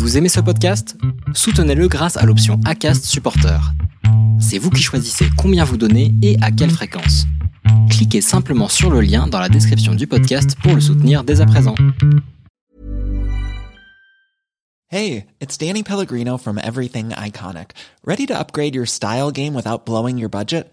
Vous aimez ce podcast? Soutenez-le grâce à l'option ACAST Supporter. C'est vous qui choisissez combien vous donnez et à quelle fréquence. Cliquez simplement sur le lien dans la description du podcast pour le soutenir dès à présent. Hey, it's Danny Pellegrino from Everything Iconic. Ready to upgrade your style game without blowing your budget?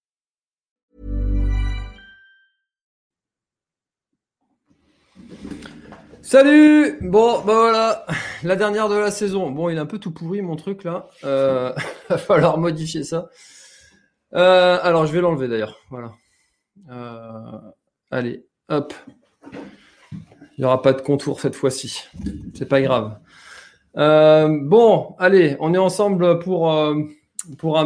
Salut Bon, bah voilà, la dernière de la saison. Bon, il est un peu tout pourri mon truc là. Euh, va falloir modifier ça. Euh, alors, je vais l'enlever d'ailleurs. Voilà. Euh, allez, hop. Il n'y aura pas de contour cette fois-ci. C'est pas grave. Euh, bon, allez, on est ensemble pour, un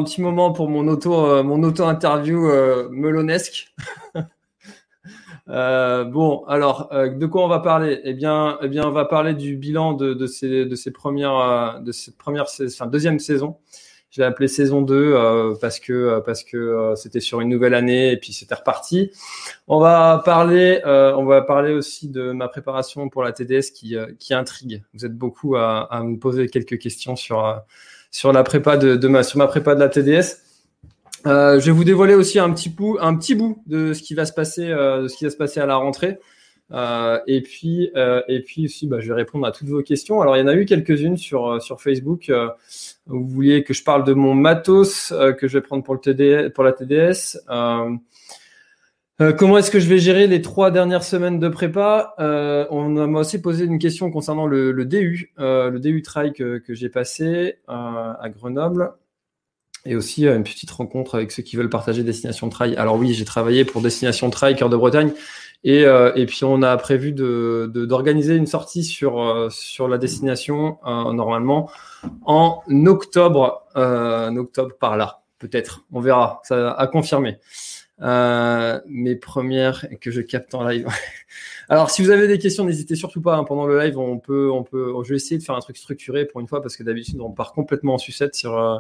petit moment pour mon auto interview melonesque. Euh, bon, alors, euh, de quoi on va parler? Eh bien, eh bien, on va parler du bilan de, de ces, de ces premières, euh, de cette première, enfin, deuxième saison. Je l'ai appelé saison 2 euh, parce que parce que c'était sur une nouvelle année et puis c'était reparti. On va parler, on va parler aussi de ma préparation pour la TDS qui qui intrigue. Vous êtes beaucoup à, à me poser quelques questions sur sur la prépa de, de ma sur ma prépa de la TDS. Euh, je vais vous dévoiler aussi un petit bout, un petit bout de ce qui va se passer, euh, de ce qui va se passer à la rentrée. Euh, et puis, euh, et puis aussi, bah, je vais répondre à toutes vos questions. Alors, il y en a eu quelques-unes sur euh, sur Facebook. vous vouliez que je parle de mon matos que je vais prendre pour le pour la TDS. comment est-ce que je vais gérer les trois dernières semaines de prépa? On m'a aussi posé une question concernant le, le DU, le DU trail que, que j'ai passé à Grenoble et aussi euh, une petite rencontre avec ceux qui veulent partager Destination Trail. Alors oui, j'ai travaillé pour Destination Trail Cœur de Bretagne et, euh, et puis on a prévu de, d'organiser une sortie sur, euh, sur la destination normalement en octobre, en octobre par là, peut-être. On verra, ça a confirmé. Mes premières que je capte en live. Alors, si vous avez des questions, n'hésitez surtout pas. Hein. pendant le live, on peut, on peut, je vais essayer de faire un truc structuré pour une fois parce que d'habitude, on part complètement en sucette sur, euh,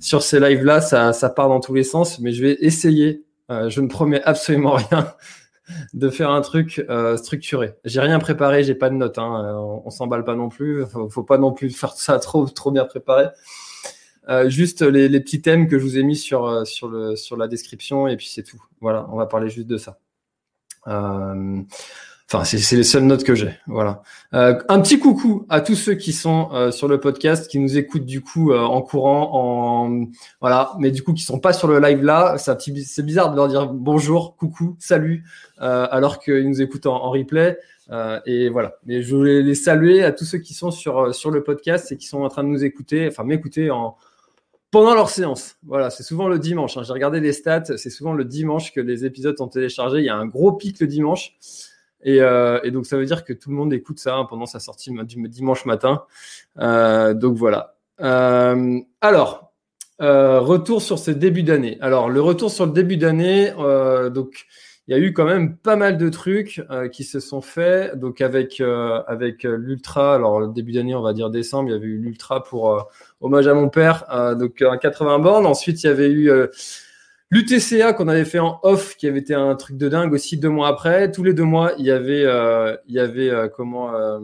sur ces lives-là. Ça, ça part dans tous les sens, mais je vais essayer. Euh, je ne promets absolument rien de faire un truc euh, structuré. J'ai rien préparé, j'ai pas de notes. Hein, on, on s'emballe pas non plus. Faut pas non plus faire ça trop, trop bien préparé. Euh, juste les, petits thèmes que je vous ai mis sur, sur, le, sur la description et puis c'est tout. Voilà, on va parler juste de ça. Euh, Enfin, c'est les seules notes que j'ai. Voilà. Euh, un petit coucou à tous ceux qui sont euh, sur le podcast, qui nous écoutent du coup euh, en courant, en voilà, mais du coup qui sont pas sur le live là. C'est bizarre de leur dire bonjour, coucou, salut, alors qu'ils nous écoutent en, replay. et voilà. Mais je voulais les saluer à tous ceux qui sont sur sur le podcast et qui sont en train de nous écouter, enfin m'écouter en pendant leur séance. Voilà, c'est souvent le dimanche. Hein. J'ai regardé les stats, c'est souvent le dimanche que les épisodes sont téléchargés. Il y a un gros pic le dimanche. Et, euh, donc ça veut dire que tout le monde écoute ça hein, pendant sa sortie du dimanche matin. Euh, donc voilà. Euh, alors, retour sur ce début d'année. Alors le retour sur le début d'année, donc il y a eu quand même pas mal de trucs euh, qui se sont faits. Donc avec avec l'ultra, alors le début d'année, on va dire décembre, il y avait eu l'ultra pour hommage à mon père, donc un 80 bornes. Ensuite il y avait eu L'UTCA qu'on avait fait en off, qui avait été un truc de dingue aussi deux mois après. Tous les deux mois, il y avait, euh, il y avait euh, comment, euh,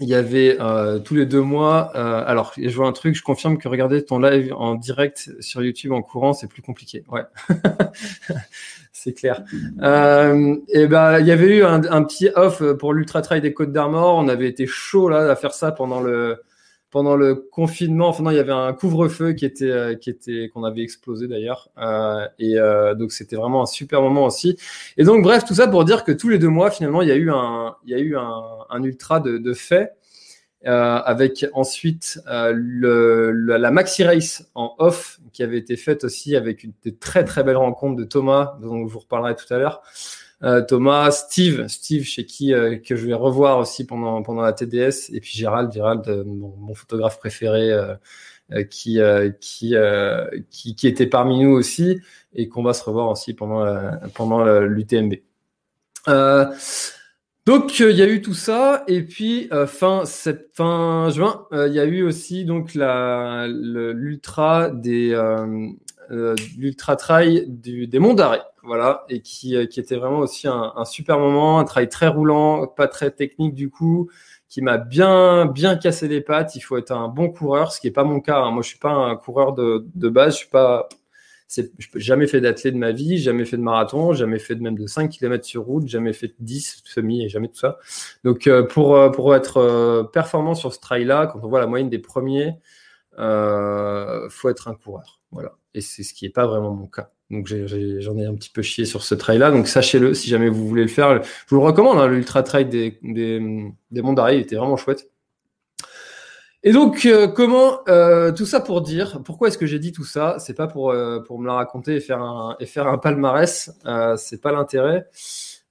il y avait tous les deux mois. alors, je vois un truc. Je confirme que regarder ton live en direct sur YouTube en courant, c'est plus compliqué. Ouais, c'est clair. et ben, il y avait eu un, un petit off pour l'ultra trail des Côtes d'Armor. On avait été chaud là à faire ça pendant le pendant le confinement, enfin non, il y avait un couvre-feu qui était euh, qui était qu'on avait explosé d'ailleurs, euh, et euh, donc c'était vraiment un super moment aussi. Et donc bref, tout ça pour dire que tous les deux mois, finalement, il y a eu un il y a eu un, un ultra de, de fait. Euh, avec ensuite euh, le, la maxi race en off qui avait été faite aussi avec une très très belles rencontres de Thomas dont je vous reparlerai tout à l'heure Thomas, Steve, Steve chez qui euh, que je vais revoir aussi pendant pendant la TDS, et puis Gérald, Gérald, euh, mon, mon, photographe préféré, qui, qui, qui, qui était parmi nous aussi et qu'on va se revoir aussi pendant pendant l'UTMB. Donc il y a eu tout ça et puis fin fin juin il y a eu aussi donc la l'ultra des l'ultra trail des Monts d'Arrêt voilà, et qui, euh, qui était vraiment aussi un, super moment, un travail très roulant, pas très technique du coup, qui m'a bien bien cassé les pattes. Il faut être un bon coureur, ce qui est pas mon cas. Hein. Moi, je suis pas un coureur de, de base. Je suis pas, je n'ai jamais fait d'athlète de ma vie, jamais fait de marathon, jamais fait de même de 5 km sur route, jamais fait de 10 semi et jamais tout ça. Donc euh, pour euh, pour être performant sur ce trail-là, quand on voit la moyenne des premiers, euh, faut être un coureur. Voilà. Et c'est ce qui n'est pas vraiment mon cas. Donc j'en ai, un petit peu chié sur ce trail-là. Donc sachez-le, si jamais vous voulez le faire, je vous le recommande. Hein, L'ultra trail des, des, des monts d'arrêt, il était vraiment chouette. Et donc euh, comment euh, tout ça pour dire pourquoi est-ce que j'ai dit tout ça? C'est pas pour euh, pour me la raconter et faire un et faire un palmarès. c'est pas l'intérêt.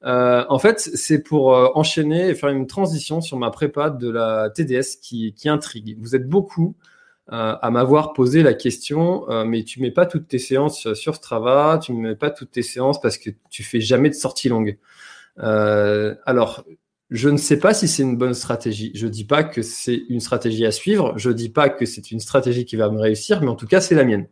en fait, c'est pour enchaîner et faire une transition sur ma prépa de la TDS qui, qui intrigue. Vous êtes beaucoup euh, à m'avoir posé la question, euh, mais tu mets pas toutes tes séances sur Strava, tu ne mets pas toutes tes séances parce que tu fais jamais de sortie longue. Euh, alors, je ne sais pas si c'est une bonne stratégie. Je dis pas que c'est une stratégie à suivre. Je dis pas que c'est une stratégie qui va me réussir, mais en tout cas, c'est la mienne.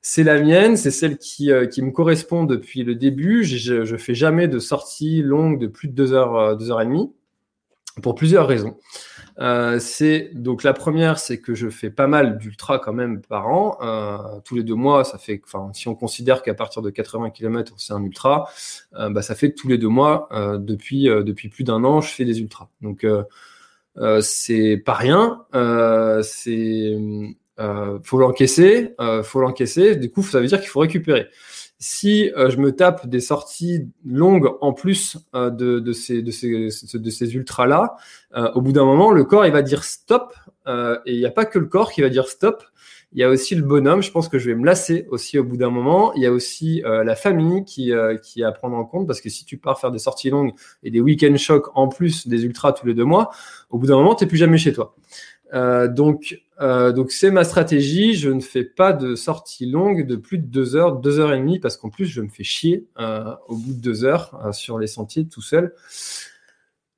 C'est la mienne, c'est celle qui, qui me correspond depuis le début. Je, je fais jamais de sortie longue de plus de deux heures, deux heures et demie, pour plusieurs raisons. Euh, c'est donc la première, c'est que je fais pas mal d'ultra quand même par an. Euh, tous les deux mois, ça fait, enfin, si on considère qu'à partir de 80 km c'est un ultra, euh, bah, ça fait tous les deux mois depuis depuis plus d'un an, je fais des ultras. Donc c'est pas rien. c'est faut l'encaisser, faut l'encaisser. Du coup, ça veut dire qu'il faut récupérer si euh, je me tape des sorties longues en plus euh, de, ces, de, ces, de ces ultras-là, euh, au bout d'un moment, le corps, il va dire stop. et il n'y a pas que le corps qui va dire stop. Il y a aussi le bonhomme. Je pense que je vais me lasser aussi au bout d'un moment. Il y a aussi la famille qui, qui est à prendre en compte parce que si tu pars faire des sorties longues et des week-end shocks en plus des ultras tous les deux mois, au bout d'un moment, tu n'es plus jamais chez toi. Euh, donc, euh, donc c'est ma stratégie. Je ne fais pas de sortie longue de plus de deux heures, deux heures et demie, parce qu'en plus je me fais chier euh, au bout de deux heures euh, sur les sentiers tout seul.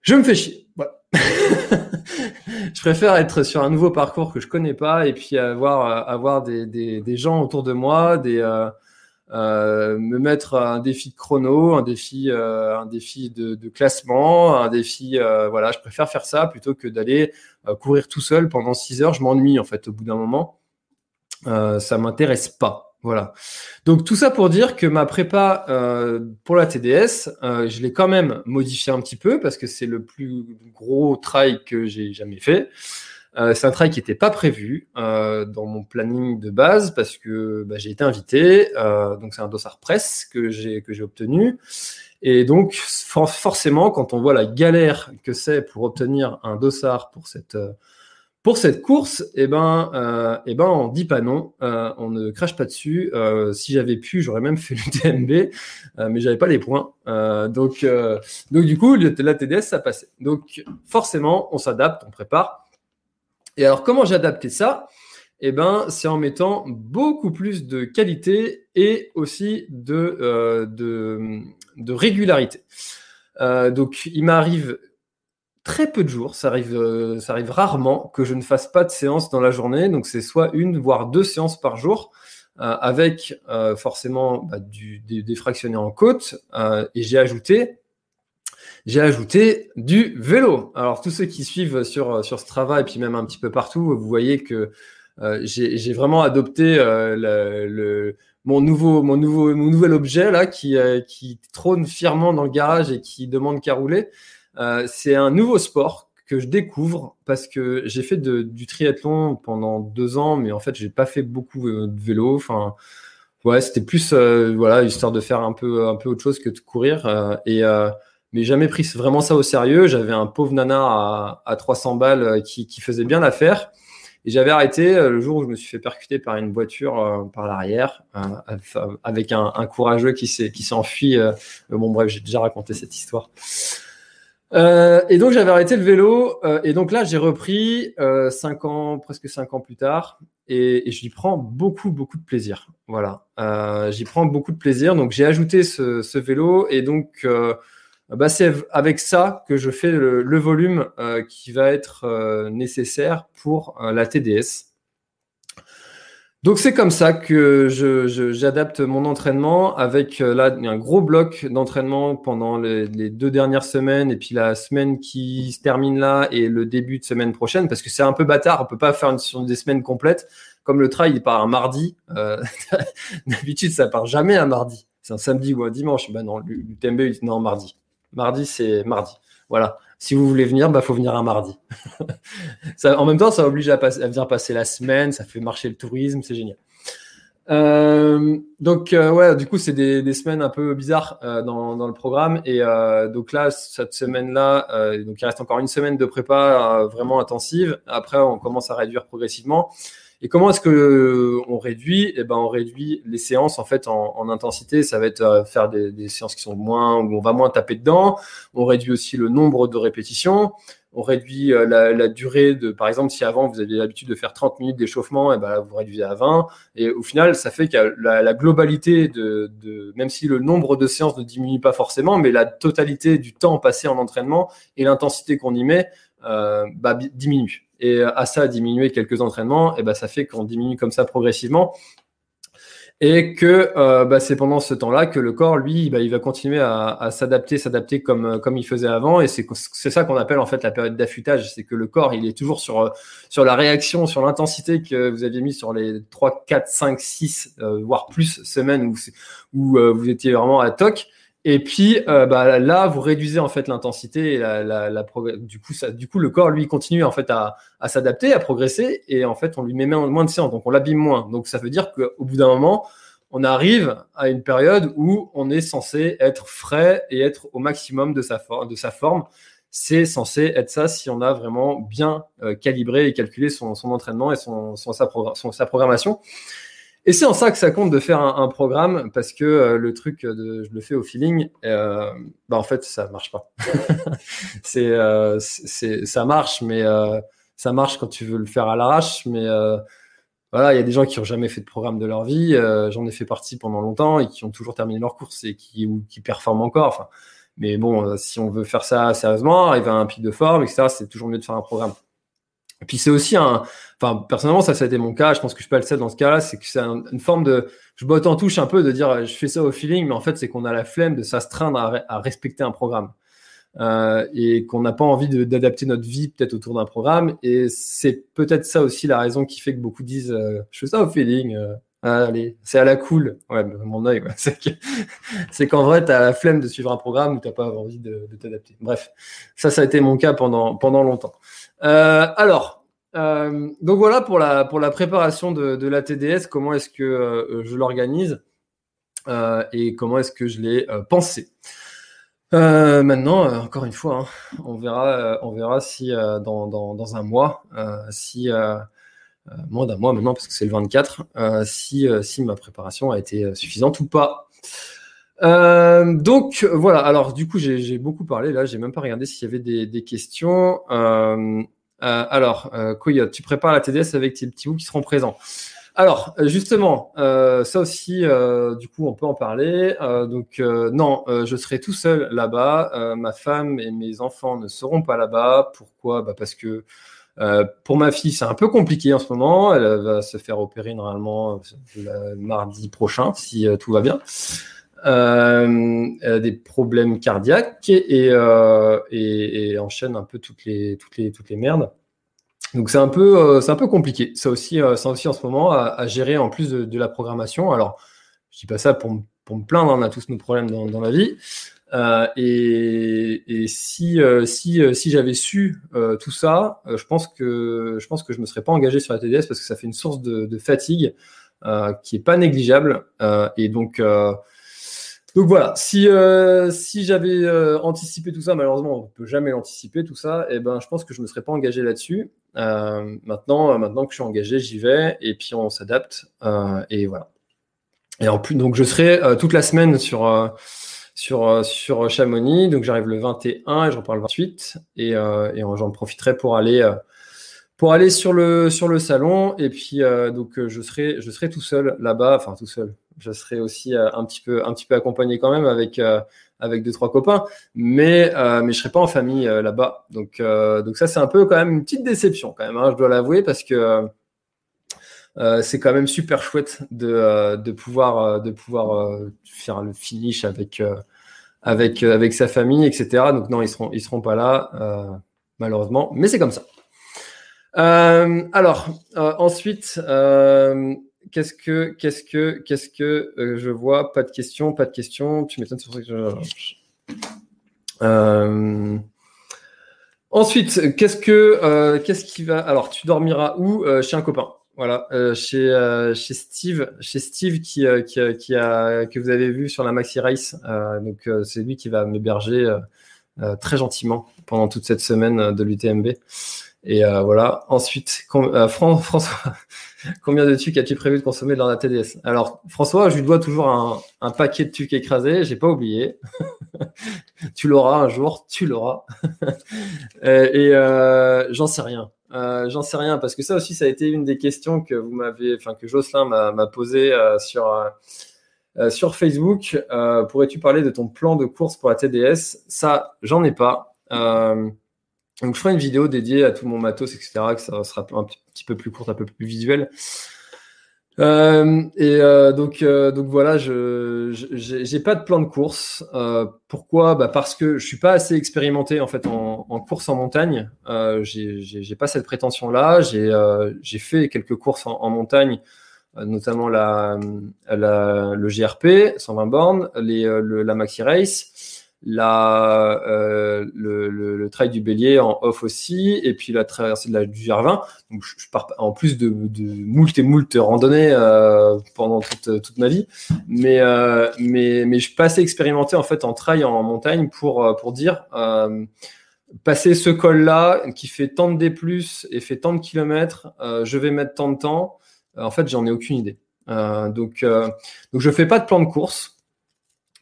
Je me fais chier. Voilà. je préfère être sur un nouveau parcours que je connais pas et puis avoir avoir des, des, des gens autour de moi, des euh, me mettre un défi de chrono, un défi, euh, un défi de, de, classement, un défi, euh, voilà, je préfère faire ça plutôt que d'aller courir tout seul pendant 6 heures. Je m'ennuie en fait au bout d'un moment. ça m'intéresse pas. Voilà. Donc tout ça pour dire que ma prépa pour la TDS, je l'ai quand même modifié un petit peu parce que c'est le plus gros trail que j'ai jamais fait. Euh, c'est un travail qui n'était pas prévu euh, dans mon planning de base parce que bah, j'ai été invité. Euh, donc c'est un dossard presse que j'ai que j'ai obtenu. Et donc forcément, quand on voit la galère que c'est pour obtenir un dossard pour cette pour cette course, eh ben, euh, eh ben, on dit pas non, on ne crache pas dessus. si j'avais pu, j'aurais même fait l'UTMB, mais j'avais pas les points. donc, donc du coup, la TDS, ça passait. Donc forcément, on s'adapte, on prépare. Et alors, comment j'ai adapté ça? Eh ben, c'est en mettant beaucoup plus de qualité et aussi de, euh, de, régularité. Euh, donc, il m'arrive très peu de jours, ça arrive, euh, ça arrive rarement que je ne fasse pas de séance dans la journée. Donc, c'est soit une, voire deux séances par jour. avec forcément bah, des, des, fractionnés en côte. et j'ai ajouté j'ai ajouté du vélo. Alors tous ceux qui suivent sur sur Strava et puis même un petit peu partout, vous voyez que euh, j'ai vraiment adopté euh, le, mon nouveau mon nouveau mon nouvel objet là qui euh, qui trône fièrement dans le garage et qui demande qu'à rouler. Euh, c'est un nouveau sport que je découvre parce que j'ai fait de, du triathlon pendant deux ans, mais en fait j'ai pas fait beaucoup de vélo. Enfin ouais, c'était plus voilà histoire de faire un peu un peu autre chose que de courir et mais jamais pris vraiment ça au sérieux. J'avais un pauvre nana à, à 300 balles euh, qui, faisait bien l'affaire. Et j'avais arrêté euh, le jour où je me suis fait percuter par une voiture euh, par l'arrière, avec un, courageux qui s'est enfui. bon bref, j'ai déjà raconté cette histoire. et donc j'avais arrêté le vélo. et donc là, j'ai repris cinq ans, presque cinq ans plus tard. et, j'y prends beaucoup, beaucoup de plaisir. Voilà, j'y prends beaucoup de plaisir. Donc j'ai ajouté ce, vélo et donc bah, c'est avec ça que je fais le, volume qui va être nécessaire pour la TDS. Donc c'est comme ça que j'adapte mon entraînement avec euh, là un gros bloc d'entraînement pendant les, deux dernières semaines et puis la semaine qui se termine là et le début de semaine prochaine parce que c'est un peu bâtard, on peut pas faire une, des semaines complètes. Comme le trail il part un mardi, euh, d'habitude ça part jamais un mardi, c'est un samedi ou un dimanche. Ben non, l'UTMB il non mardi. Mardi c'est mardi. Voilà si vous voulez venir, bah faut venir un mardi. en même temps, ça oblige à, venir passer la semaine, ça fait marcher le tourisme, c'est génial. Euh, donc euh, ouais, du coup c'est des, semaines un peu bizarres euh, dans, le programme et donc là cette semaine-là, donc il reste encore une semaine de prépa vraiment intensive. Après on commence à réduire progressivement. Et comment est-ce que euh, on réduit? Eh ben, on réduit les séances en fait en, intensité. Ça va être euh, faire des, séances qui sont moins où on va moins taper dedans. On réduit aussi le nombre de répétitions. On réduit euh, la, durée de, par exemple, si avant vous aviez l'habitude de faire 30 minutes d'échauffement, et eh ben vous réduisez à 20. Et au final, ça fait que la, globalité de, même si le nombre de séances ne diminue pas forcément, mais la totalité du temps passé en entraînement et l'intensité qu'on y met bah, diminue et euh, à ça diminuer quelques entraînements, et ben ça fait qu'on diminue comme ça progressivement. Et que euh, bah, c'est pendant ce temps-là que le corps, lui, bah, il va continuer à, s'adapter, s'adapter comme, euh, comme il faisait avant. Et c'est ça qu'on appelle en fait la période d'affûtage. C'est que le corps, il est toujours sur, sur la réaction, sur l'intensité que vous aviez mis sur les 3, 4, 5, 6, voire plus semaines où, où vous étiez vraiment à toc. Et puis euh, bah, là, vous réduisez en fait l'intensité la, la, la du coup, ça, du coup, le corps lui continue en fait à, à s'adapter, à progresser, et en fait, on lui met moins de séances, donc on l'abîme moins. Donc ça veut dire qu'au bout d'un moment, on arrive à une période où on est censé être frais et être au maximum de sa, de sa forme. C'est censé être ça si on a vraiment bien euh, calibré et calculé son, son entraînement et son, son, sa, son, sa programmation. Et c'est en ça que ça compte de faire un, programme parce que euh, le truc de je le fais au feeling, euh, bah en fait ça marche pas. c'est, euh, c'est ça marche, mais euh, ça marche quand tu veux le faire à l'arrache, mais voilà, il y a des gens qui ont jamais fait de programme de leur vie. J'en ai fait partie pendant longtemps et qui ont toujours terminé leur course et qui ou qui performent encore. Enfin, mais bon, si on veut faire ça sérieusement, arriver à un pic de forme, etc., c'est toujours mieux de faire un programme. Et puis c'est aussi un, enfin personnellement ça, ça a été mon cas. Je pense que je pas le seul dans ce cas-là. C'est que c'est une forme de, je botte en touche un peu de dire je fais ça au feeling, mais en fait c'est qu'on a la flemme de s'astreindre à, respecter un programme euh, et qu'on n'a pas envie d'adapter notre vie peut-être autour d'un programme. Et c'est peut-être ça aussi la raison qui fait que beaucoup disent euh, je fais ça au feeling. Euh, allez, c'est à la cool. Ouais, mon œil, c'est qu'en vrai, tu as la flemme de suivre un programme où tu pas envie de, de t'adapter. Bref, ça, ça a été mon cas pendant, pendant longtemps. Euh, alors, euh, donc voilà pour la, pour la préparation de, de la TDS, comment est-ce que euh, je l'organise et comment est-ce que je l'ai pensé? maintenant, encore une fois, hein, on verra, on verra si dans, dans, dans, un mois, si moins d'un mois maintenant parce que c'est le 24, si, si ma préparation a été suffisante ou pas. Donc voilà, alors du coup j'ai beaucoup parlé là, j'ai même pas regardé s'il y avait des, des questions. Euh, euh, alors, euh, Coyote, tu prépares la TDS avec tes petits bouts qui seront présents. Alors, euh, justement, ça aussi, du coup, on peut en parler. donc, non, je serai tout seul là-bas. ma femme et mes enfants ne seront pas là-bas. Pourquoi? Bah Parce que pour ma fille, c'est un peu compliqué en ce moment. Elle va se faire opérer normalement le mardi prochain, si tout va bien. Euh, des problèmes cardiaques et, euh, enchaîne un peu toutes les, toutes les, toutes les merdes. Donc c'est un peu, euh, un peu compliqué. Ça aussi, ça aussi en ce moment à, gérer en plus de, la programmation. Alors, je dis pas ça pour, pour me plaindre. On a tous nos problèmes dans, la vie. Euh, et, et, si, si, si j'avais su tout ça, je pense que je pense que je me serais pas engagé sur la TDS parce que ça fait une source de, de fatigue qui est pas négligeable. et donc donc voilà, si, euh, si j'avais euh, anticipé tout ça, malheureusement, on ne peut jamais l'anticiper, tout ça, et eh ben, je pense que je ne me serais pas engagé là-dessus. Euh, maintenant, maintenant que je suis engagé, j'y vais, et puis on s'adapte, et voilà. Et en plus, donc je serai toute la semaine sur, sur, sur Chamonix, donc j'arrive le 21 et je repars le 28, et, et j'en profiterai pour aller pour aller sur le, sur le salon. Et puis, donc, je, serai, je serai tout seul là-bas, enfin, tout seul. Je serai aussi un, petit peu, un petit peu accompagné quand même avec, avec deux, trois copains, mais, mais je serai pas en famille là-bas. Donc, donc, ça, c'est un peu quand même une petite déception, quand même, hein, je dois l'avouer, parce que. Euh, c'est quand même super chouette de, euh, de pouvoir, euh, de pouvoir faire le finish avec, avec, avec sa famille, etc. Donc non, ils seront, ils seront pas là, malheureusement, mais c'est comme ça. alors, ensuite, qu'est-ce que, qu'est-ce que, qu'est-ce que je vois? Pas de questions, pas de questions. Tu m'étonnes, pour ça que je. Ensuite, qu'est-ce que, qu'est-ce qui va Alors, tu dormiras où? Chez un copain. Voilà, euh, chez, euh, chez Steve, chez Steve qui, euh, qui, qui, a, que vous avez vu sur la Maxi Race. donc c'est lui qui va m'héberger très gentiment pendant toute cette semaine de l'UTMB. Et voilà. Ensuite, François, combien de tucs as-tu prévu de consommer dans la TDS Alors François, je lui dois toujours un, paquet de tucs écrasés. J'ai pas oublié. tu l'auras un jour, tu l'auras. et, et j'en sais rien. Euh, j'en sais rien parce que ça aussi, ça a été une des questions que vous m'avez, enfin que Jocelyn m'a posé euh, sur euh, sur Facebook. Pourrais-tu parler de ton plan de course pour la TDS Ça, j'en ai pas. Donc, je ferai une vidéo dédiée à tout mon matos, etc. Que ça sera un petit peu plus courte, un peu plus visuel. Euh, et euh, donc, euh, donc voilà, je j'ai pas de plan de course. pourquoi? Bah Parce que je suis pas assez expérimenté en fait en, en course en montagne. j'ai pas cette prétention-là. J'ai fait quelques courses en, en montagne, notamment la, la, le GRP 120 bornes, les, le, la Maxi Race la, euh, le, le, le, trail du bélier en off aussi, et puis la traversée de la, du Gervin. Donc, je, pars en plus de, de moult et moult randonnées euh, pendant toute, toute, ma vie, mais, euh, mais, mais je suis pas assez expérimenté en fait en trail en montagne pour, euh, pour dire euh, passer ce col-là qui fait tant de D+, et fait tant de kilomètres, euh, je vais mettre tant de temps. en fait, j'en ai aucune idée. donc, donc, je fais pas de plan de course.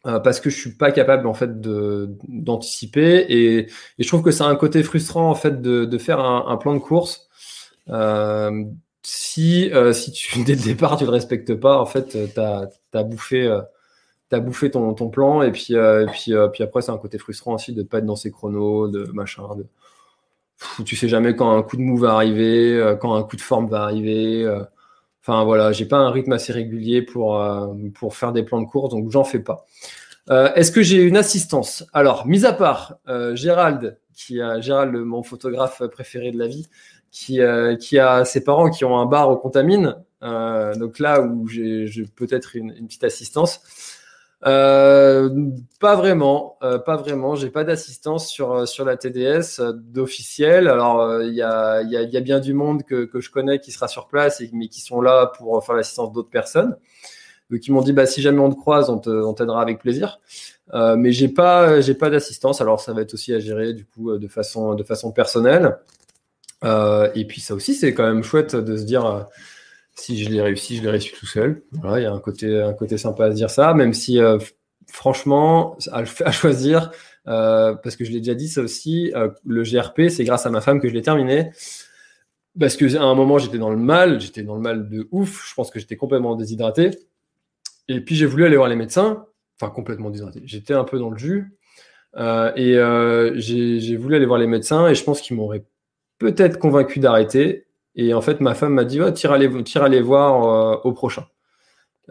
Euh, parce que je suis pas capable en fait d'anticiper et, je trouve que c'est un côté frustrant en fait de, faire un, plan de course. Euh, si euh, si tu dès le départ tu le respectes pas en fait t'as as bouffé t'as bouffé ton, plan et puis et puis puis après c'est un côté frustrant aussi de pas être dans ses chronos de machin de tu sais jamais quand un coup de mou va arriver quand un coup de forme va arriver Enfin voilà, j'ai pas un rythme assez régulier pour, euh, pour faire des plans de course, donc j'en fais pas. Euh, Est-ce que j'ai une assistance? Alors, mis à part euh, Gérald, qui a Gérald, mon photographe préféré de la vie, qui, euh, qui a ses parents qui ont un bar au Contamine, euh, donc là où j'ai peut-être une, petite assistance. Euh, pas vraiment, euh, pas vraiment. J'ai pas d'assistance sur euh, sur la TDS euh, d'officiel. Alors il y a y a, y a bien du monde que, que je connais qui sera sur place et mais qui sont là pour faire l'assistance d'autres personnes. Ils m'ont dit bah si jamais on te croise, on on t'aidera avec plaisir. mais j'ai pas j'ai pas d'assistance. Alors ça va être aussi à gérer du coup de façon de façon personnelle. et puis ça aussi c'est quand même chouette de se dire si je l'ai réussi, je l'ai réussi tout seul. Il y a un côté, un côté sympa à se dire ça, même si euh, franchement, à, choisir, euh, parce que je l'ai déjà dit ça aussi, euh, le GRP, c'est grâce à ma femme que je l'ai terminé. Parce que à un moment, j'étais dans le mal, j'étais dans le mal de ouf, je pense que j'étais complètement déshydraté. Et puis j'ai voulu aller voir les médecins, enfin complètement déshydraté. J'étais un peu dans le jus. Et j'ai voulu aller voir les médecins et je pense qu'ils m'auraient peut-être convaincu d'arrêter. Et en fait, ma femme m'a dit, oh, tire aller, voir euh, au prochain.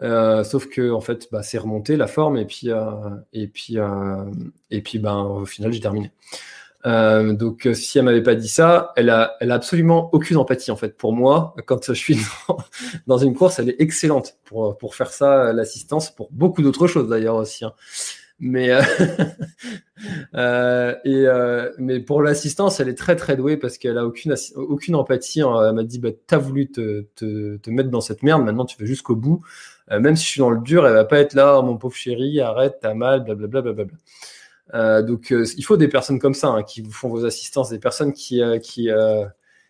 Euh, sauf que en fait, bah, c'est remonté la forme et puis euh, et puis euh, et puis ben au final j'ai terminé. Donc si elle m'avait pas dit ça, elle a elle a absolument aucune empathie en fait pour moi quand je suis dans, dans une course. Elle est excellente pour pour faire ça l'assistance pour beaucoup d'autres choses d'ailleurs aussi. Hein. Mais, euh, euh, et, euh, mais pour l'assistance, elle est très très douée parce qu'elle a aucune, aucune empathie. Hein. Elle m'a dit bah, T'as voulu te, te, te, mettre dans cette merde, maintenant tu vas jusqu'au bout. Euh, même si je suis dans le dur, elle va pas être là, oh, mon pauvre chéri, arrête, t'as mal, blablabla. Bla, euh, donc il faut des personnes comme ça hein, qui vous font vos assistances, des personnes qui, qui,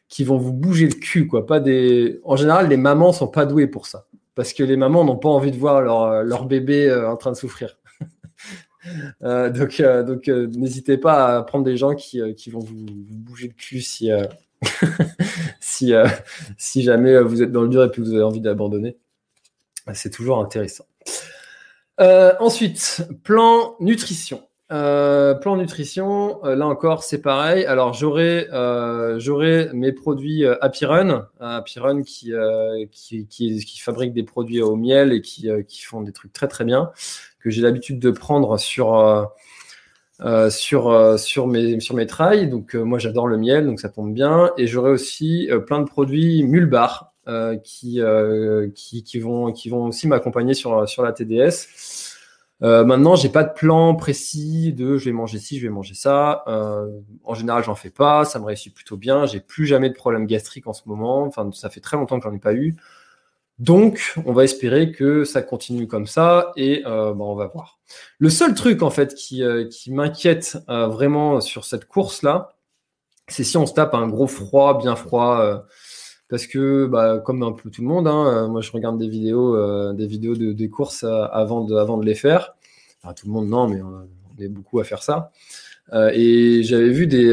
qui vont vous bouger le cul. Quoi. Pas des... En général, les mamans sont pas douées pour ça parce que les mamans n'ont pas envie de voir leur, leur bébé en train de souffrir. Euh, donc, euh, euh, n'hésitez pas à prendre des gens qui, vont vous, bouger le cul si, jamais vous êtes dans le dur et que vous avez envie d'abandonner. C'est toujours intéressant. ensuite, plan nutrition. Plan nutrition, là encore, c'est pareil. Alors, j'aurai mes produits Happy Run, qui, qui, fabrique des produits au miel et qui, qui font des trucs très très bien, que j'ai l'habitude de prendre sur, sur, sur, mes, sur mes trails. Donc, moi, j'adore le miel, donc ça tombe bien. Et j'aurai aussi plein de produits Mulbar qui, qui, qui, vont, qui vont aussi m'accompagner sur, sur la TDS. Euh, maintenant, j'ai pas de plan précis de je vais manger ci, je vais manger ça. Euh, en général, j'en fais pas, ça me réussit plutôt bien. J'ai plus jamais de problème gastrique en ce moment. Enfin, ça fait très longtemps que j'en ai pas eu. Donc, on va espérer que ça continue comme ça et euh, bah, on va voir. Le seul truc en fait qui, euh, qui m'inquiète euh, vraiment sur cette course là, c'est si on se tape un gros froid, bien froid euh, parce que bah, comme un peu tout le monde, hein, moi je regarde des vidéos, des vidéos de, des courses avant de, avant de les faire. Enfin, tout le monde non, mais on, est beaucoup à faire ça. Et j'avais vu des,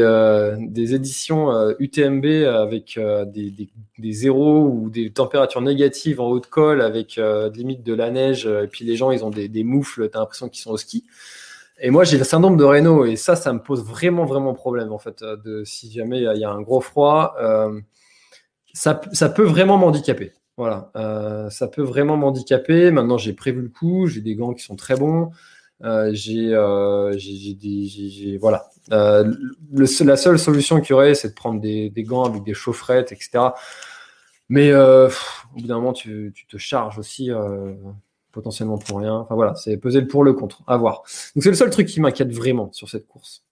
des éditions UTMB avec des, des, zéros ou des températures négatives en haut de col avec limite de la neige. Et puis les gens, ils ont des, des moufles, t'as l'impression qu'ils sont au ski. Et moi, j'ai le syndrome de Raynaud et ça, ça me pose vraiment, vraiment problème en fait. De, si jamais il y a un gros froid, euh, ça, ça peut vraiment m'handicaper. Voilà, euh, ça peut vraiment m'handicaper. Maintenant, j'ai prévu le coup, j'ai des gants qui sont très bons. Euh, j'ai, euh, des, voilà. Euh, la seule solution qu'il y aurait, c'est de prendre des, des, gants avec des chaufferettes, etc. Mais euh, au bout d'un moment, tu, tu, te charges aussi potentiellement pour rien. Enfin voilà, c'est peser le pour le contre. À voir. Donc c'est le seul truc qui m'inquiète vraiment sur cette course.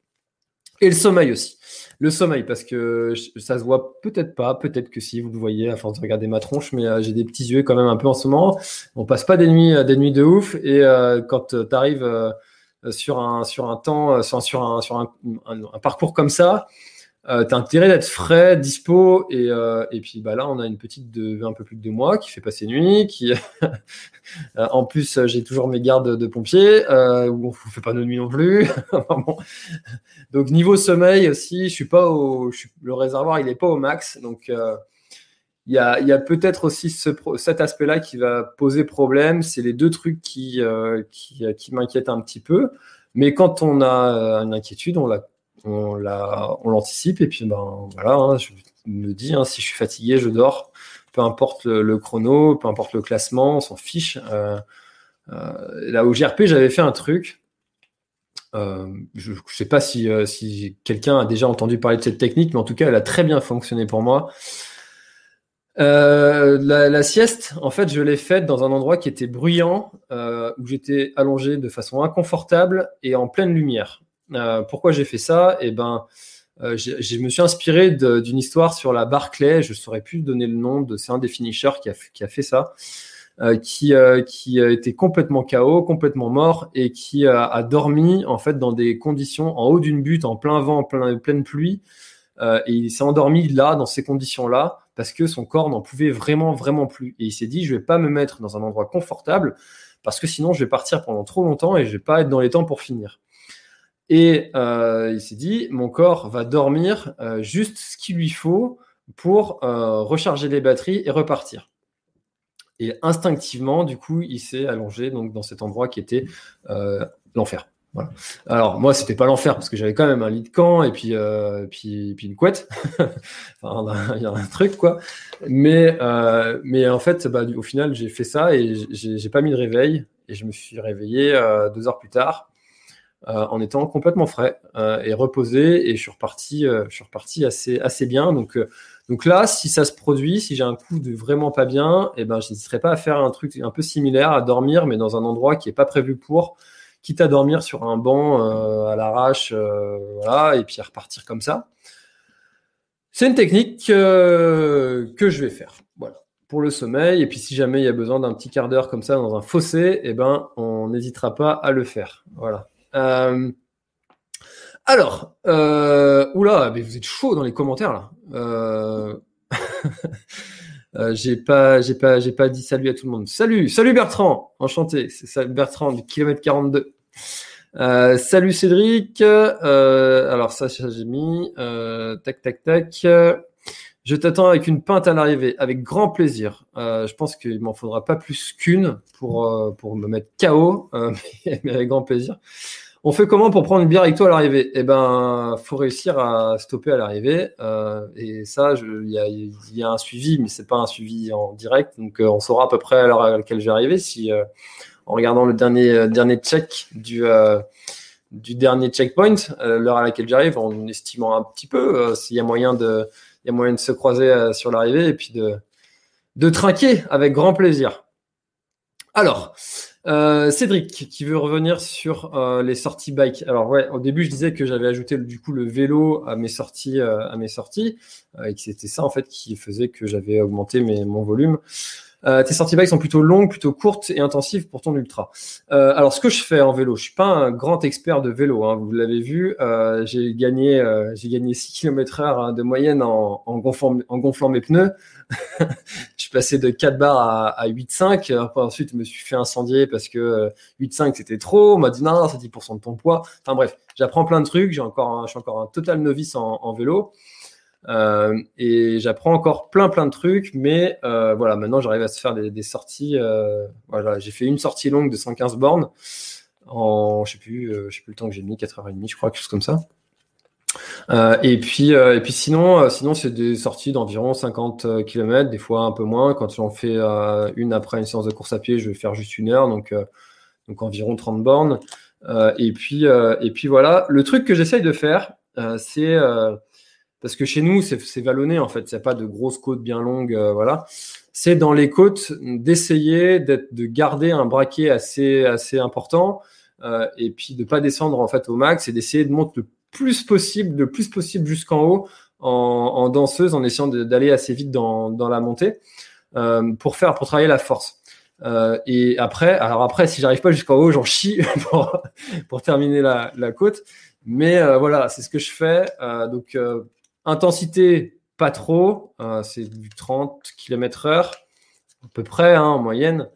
Et le sommeil aussi. Le sommeil, parce que ça se voit peut-être pas, peut-être que si vous le voyez à force de regarder ma tronche, mais euh, j'ai des petits yeux quand même un peu en ce moment. On passe pas des nuits, euh, des nuits de ouf, et euh, quand tu arrives sur un sur un temps, sur un sur un, un parcours comme ça, euh, tu as intérêt d'être frais, dispo, et, euh, et puis bah, là, on a une petite de un peu plus de deux mois qui fait passer nuit, qui euh, en plus, j'ai toujours mes gardes de pompiers, où on fait pas de nuit non plus. Donc niveau sommeil aussi, je suis pas au, le réservoir, il est pas au max, donc il y a, y a peut-être aussi ce, cet aspect-là qui va poser problème. C'est les deux trucs qui, qui, qui m'inquiètent un petit peu. Mais quand on a une inquiétude, on la on l'anticipe et puis ben voilà, hein, je me dis hein, si je suis fatigué, je dors. Peu importe le, chrono, peu importe le classement, on s'en fiche. Euh, euh, là au GRP, j'avais fait un truc. Euh, je ne sais pas si, euh, si quelqu'un a déjà entendu parler de cette technique, mais en tout cas, elle a très bien fonctionné pour moi. La, sieste, en fait, je l'ai faite dans un endroit qui était bruyant, où j'étais allongé de façon inconfortable et en pleine lumière. Euh, pourquoi j'ai fait ça? Eh ben, euh, je me suis inspiré d'une histoire sur la Barclay. Je ne saurais plus donner le nom de c'est un des finishers qui a, fait ça. Euh, qui, euh, qui était complètement KO, complètement mort et qui a, dormi en fait dans des conditions en haut d'une butte, en plein vent, en plein, pleine pluie. Et il s'est endormi là, dans ces conditions-là, parce que son corps n'en pouvait vraiment, vraiment plus. Et il s'est dit, je vais pas me mettre dans un endroit confortable, parce que sinon je vais partir pendant trop longtemps et je vais pas être dans les temps pour finir. Et euh, il s'est dit, mon corps va dormir euh, juste ce qu'il lui faut pour euh, recharger les batteries et repartir. Et instinctivement, du coup, il s'est allongé donc dans cet endroit qui était euh, l'enfer. Voilà. Alors moi, c'était pas l'enfer parce que j'avais quand même un lit de camp et puis euh, puis, puis une couette. enfin, il y a un truc quoi. Mais euh, mais en fait, bah, au final, j'ai fait ça et j'ai pas mis de réveil et je me suis réveillé deux heures plus tard euh, en étant complètement frais euh, et reposé et je suis reparti, euh, je suis reparti assez, assez bien. Donc, donc là, si ça se produit, si j'ai un coup de vraiment pas bien, eh ben, je n'hésiterai pas à faire un truc un peu similaire, à dormir, mais dans un endroit qui est pas prévu pour, quitte à dormir sur un banc à l'arrache, voilà, et puis à repartir comme ça. C'est une technique que je vais faire. Voilà pour le sommeil. Et puis, si jamais il y a besoin d'un petit quart d'heure comme ça dans un fossé, eh ben, on n'hésitera pas à le faire. Voilà. Euh, alors, euh, oula, mais vous êtes chaud dans les commentaires là. Euh, euh, j'ai pas, j'ai pas, j'ai pas dit salut à tout le monde. Salut, salut Bertrand, enchanté. C'est Bertrand du kilomètre 42. Euh, salut Cédric. Euh, alors ça, j'ai mis. tac, tac, tac. Je t'attends avec une pinte à l'arrivée, avec grand plaisir. Euh, je pense qu'il m'en faudra pas plus qu'une pour, euh, me mettre KO, euh, mais, avec grand plaisir. On fait comment pour prendre une bière avec toi à l'arrivée? Eh ben, faut réussir à stopper à l'arrivée. et ça, il y a, un suivi, mais c'est pas un suivi en direct. Donc, on saura à peu près à l'heure à laquelle arriver. Si, en regardant le dernier, check du du dernier checkpoint, l'heure à laquelle j'arrive, en estimant un petit peu s'il y a moyen de, y a moyen de se croiser euh, sur l'arrivée et puis de, de trinquer avec grand plaisir. Alors, euh, Cédric qui veut revenir sur euh, les sorties bike. Alors ouais, au début je disais que j'avais ajouté du coup le vélo à mes sorties, à mes sorties, et que c'était ça en fait qui faisait que j'avais augmenté mon volume. Euh, tes sorties bike sont plutôt longues, plutôt courtes et intensives pour ton ultra. Euh, alors, ce que je fais en vélo, je suis pas un grand expert de vélo. Hein, vous l'avez vu, euh, j'ai gagné, euh, j'ai gagné 6 km/h hein, de moyenne en, en, gonflant, en gonflant mes pneus. je suis passé de 4 bars à, à 8,5. Ensuite, je me suis fait incendier parce que 8,5 c'était trop. On m'a dit non, c'est 10% de ton poids. Enfin bref, j'apprends plein de trucs. J'ai encore, je suis encore un total novice en, en vélo. Euh, et j'apprends encore plein plein de trucs, mais euh, voilà, maintenant j'arrive à se faire des, sorties. Euh, voilà, j'ai fait une sortie longue de 115 bornes en, je sais plus, je sais plus le temps que j'ai mis, 4h30, je crois, quelque chose comme ça. et puis, et puis sinon, sinon c'est des sorties d'environ 50 km, des fois un peu moins. Quand j'en fais une après une séance de course à pied, je vais faire juste une heure, donc donc environ 30 bornes. et puis, et puis voilà, le truc que j'essaye de faire, c'est parce que chez nous, c'est vallonné en fait, il n'y a pas de grosses côtes bien longues, euh, voilà. C'est dans les côtes d'essayer de garder un braquet assez assez important euh, et puis de pas descendre en fait au max et d'essayer de monter le plus possible, le plus possible jusqu'en haut en, en, danseuse, en essayant d'aller assez vite dans, dans la montée euh, pour faire pour travailler la force. Euh, et après, alors après, si j'arrive pas jusqu'en haut, j'en chie pour, pour terminer la, la côte. Mais euh, voilà, c'est ce que je fais. Euh, donc Intensité, pas trop. Euh, c'est du 30 km/h, à peu près, hein, en moyenne,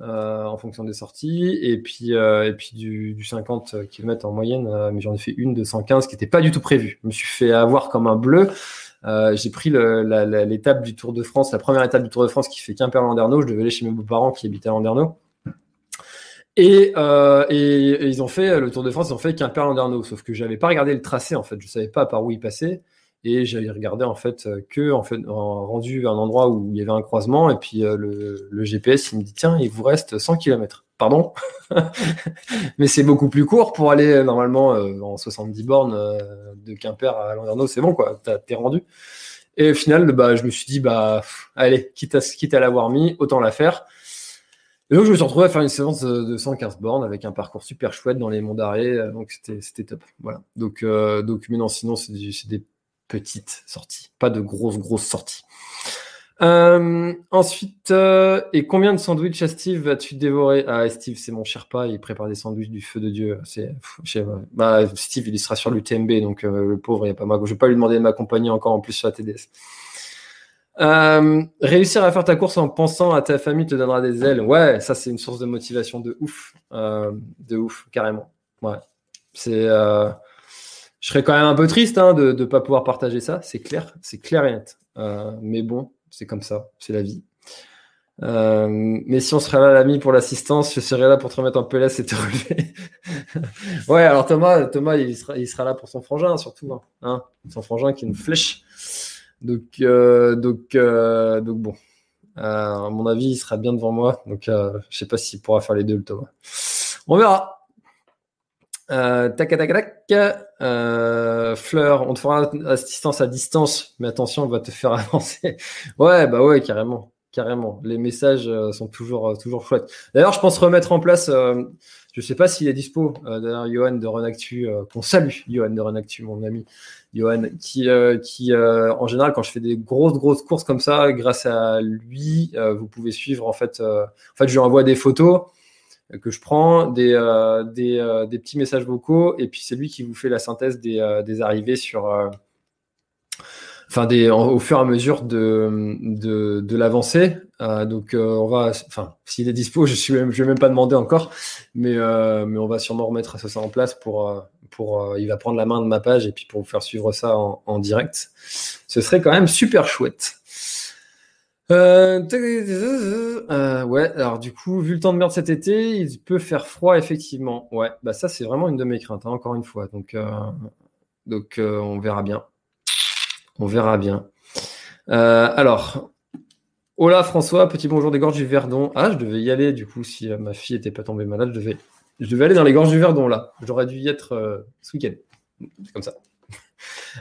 euh, en fonction des sorties. Et puis, euh, et puis du, 50 km en moyenne, mais j'en ai fait une de 115 qui n'était pas du tout prévue. Je me suis fait avoir comme un bleu. j'ai pris l'étape du Tour de France, la première étape du Tour de France qui fait Quimper-Landerneau. Je devais aller chez mes beaux-parents qui habitaient à Landerneau. Et, et, ils ont fait le Tour de France, ils ont fait Quimper-Landerneau. Sauf que j'avais pas regardé le tracé en fait, je savais pas par où il passait et j'avais regardé en fait euh, que en fait rendu à un endroit où il y avait un croisement. Et puis euh, le, GPS il me dit tiens il vous reste 100 km pardon? Mais c'est beaucoup plus court pour aller euh, normalement en 70 bornes de Quimper à Landerneau. C'est bon quoi. T'es rendu. Et au final bah je me suis dit bah allez quitte à l'avoir mis autant la faire. Et donc je me suis retrouvé à faire une séance de 115 bornes avec un parcours super chouette dans les monts d'arrêt donc c'était c'était top. Voilà. Donc donc mais non sinon c'est des petites sorties, pas de grosses, grosses sorties. Euh, ensuite, euh, et combien de sandwichs à Steve vas-tu dévorer? Ah, Steve, c'est mon Sherpa, il prépare des sandwichs du feu de Dieu. C'est, bah, Steve, il sera sur l'UTMB, donc euh, le pauvre, il n'y a pas mal. Je vais pas lui demander de m'accompagner encore en plus sur la TDS. réussir à faire ta course en pensant à ta famille te donnera des ailes. Ouais, ça c'est une source de motivation de ouf, de ouf, carrément. Ouais, c'est je serais quand même un peu triste hein, de ne pas pouvoir partager ça, c'est clair, c'est clair et net. Euh, mais bon, c'est comme ça, c'est la vie. Euh, mais si on serait là l'ami pour l'assistance, je serais là pour te remettre en PLS et te relever. ouais, alors Thomas, Thomas, il sera, il sera là pour son frangin surtout, hein, hein son frangin qui est une flèche. Donc, euh, donc, euh, donc bon, euh, à mon avis, il sera bien devant moi. Donc, euh, je sais pas s'il pourra faire les deux, le Thomas. On verra. Tac, tac, tac, euh, Fleur, on te fera assistance à distance, mais attention, on va te faire avancer. ouais, bah ouais, carrément, carrément. Les messages euh, sont toujours, euh, toujours chouettes. D'ailleurs, je pense remettre en place, euh, je sais pas s'il est dispo, euh, d'ailleurs, Johan de Renactu, qu'on salue, Johan de Renactu, mon ami, Johan, qui, qui en général, quand je fais des grosses, grosses courses comme ça, grâce à lui, vous pouvez suivre, en fait, en fait, je lui envoie des photos que je prends, des, euh, des, euh, des, petits messages vocaux, et puis c'est lui qui vous fait la synthèse des, euh, des arrivées sur, enfin des, au fur et à mesure de, de, de l'avancée. donc on va, enfin s'il est dispo, je suis même, je vais même pas demander encore, mais mais on va sûrement remettre ça en place pour pour, il va prendre la main de ma page et puis pour vous faire suivre ça en, direct. Ce serait quand même super chouette. Ouais, alors du coup, vu le temps de merde cet été, il peut faire froid effectivement. Ouais, bah ça c'est vraiment une de mes craintes, hein, encore une fois. Donc, donc on verra bien. On verra bien. alors, Hola François, petit bonjour des gorges du Verdon. Ah, je devais y aller du coup si euh, ma fille n'était pas tombée malade, je devais, je devais aller dans les gorges du Verdon là. J'aurais dû y être euh, ce week-end. C'est comme ça.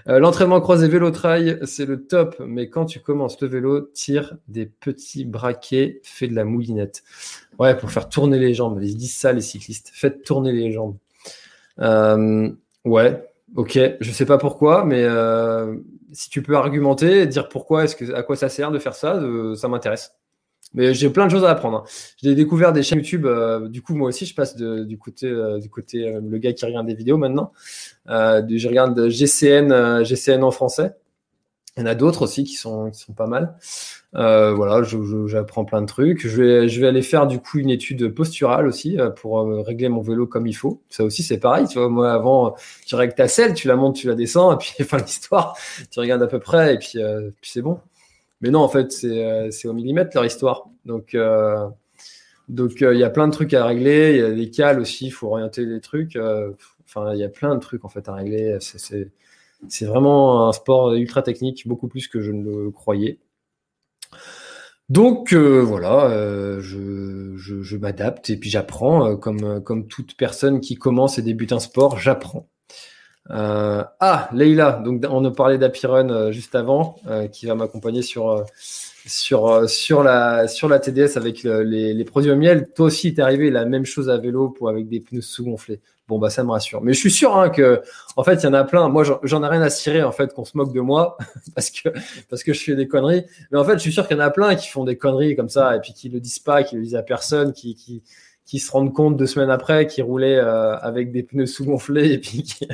Euh, l'entraînement croisé vélo trail, c'est le top, mais quand tu commences le vélo, tire des petits braquets, fais de la moulinette. Ouais, pour faire tourner les jambes. Ils disent ça les cyclistes. Faites tourner les jambes. ouais, ok. Je sais pas pourquoi, mais si tu peux argumenter, dire pourquoi, est-ce que, à quoi ça sert de faire ça, ça m'intéresse. Mais j'ai plein de choses à apprendre. Hein. J'ai découvert des chaînes YouTube. Euh, du coup, moi aussi, je passe du côté, euh, du côté euh, le gars qui regarde des vidéos maintenant. je regarde GCN, GCN en français. Il y en a d'autres aussi qui sont, qui sont pas mal. Voilà, j'apprends plein de trucs. Je vais, je vais aller faire du coup une étude posturale aussi pour régler mon vélo comme il faut. Ça aussi, c'est pareil. Tu vois, moi avant, tu règles ta selle, tu la montes, tu la descends, et puis fin l'histoire, tu regardes à peu près, et puis, puis c'est bon. Mais non, en fait, c'est au millimètre leur histoire. Donc, donc il y a plein de trucs à régler. Il y a des cales aussi, il faut orienter les trucs. Enfin, il y a plein de trucs en fait à régler. C'est vraiment un sport ultra technique, beaucoup plus que je ne le croyais. Donc euh, voilà, euh, je, m'adapte et puis j'apprends, euh, comme, comme toute personne qui commence et débute un sport, j'apprends. Ah, Leïla, donc on a parlé d'Apirun juste avant, qui va m'accompagner sur, sur, sur, la, sur la TDS avec les, les, produits au miel. Toi aussi, t'es arrivé la même chose à vélo pour, avec des pneus sous-gonflés. Bon, bah, ça me rassure. Mais je suis sûr hein, que, en fait, il y en a plein. Moi, j'en ai rien à cirer, en fait, qu'on se moque de moi parce que, parce que je fais des conneries. Mais en fait, je suis sûr qu'il y en a plein qui font des conneries comme ça et puis qui le disent pas, qui le disent à personne, qui, qui, qui se rendent compte deux semaines après, qui roulaient euh, avec des pneus sous-gonflés et puis qui,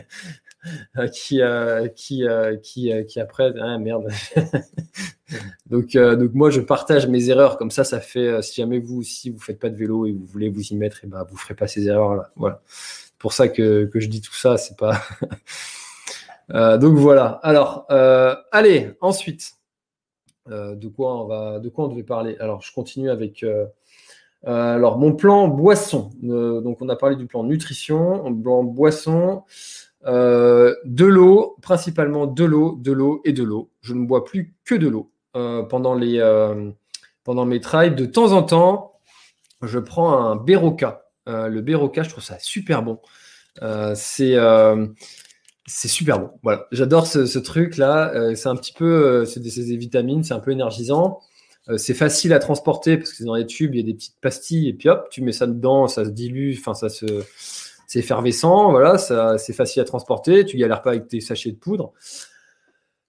qui, euh, qui, euh, qui, qui, après, ah, merde. donc, donc moi, je partage mes erreurs comme ça. Ça fait, si jamais vous aussi vous faites pas de vélo et vous voulez vous y mettre, et ben vous ferez pas ces erreurs là. Voilà pour ça que, je dis tout ça. C'est pas. Euh, donc voilà. Alors, euh, allez, ensuite, euh, de quoi on va, de quoi on devait parler? Alors, je continue avec. alors, mon plan boisson. donc, on a parlé du plan nutrition, plan boisson. De l'eau, principalement de l'eau, de l'eau et de l'eau. Je ne bois plus que de l'eau pendant, les, pendant mes trails. De temps en temps, je prends un. Euh, le Béroca, je trouve ça super bon. Euh, c'est euh, super bon. Voilà, j'adore ce, truc là. c'est un petit peu, c'est des, vitamines, c'est un peu énergisant. c'est facile à transporter parce que c'est dans les tubes, il y a des petites pastilles et puis hop, tu mets ça dedans, ça se dilue, enfin ça se, c'est effervescent, voilà, c'est facile à transporter. Tu galères pas avec tes sachets de poudre.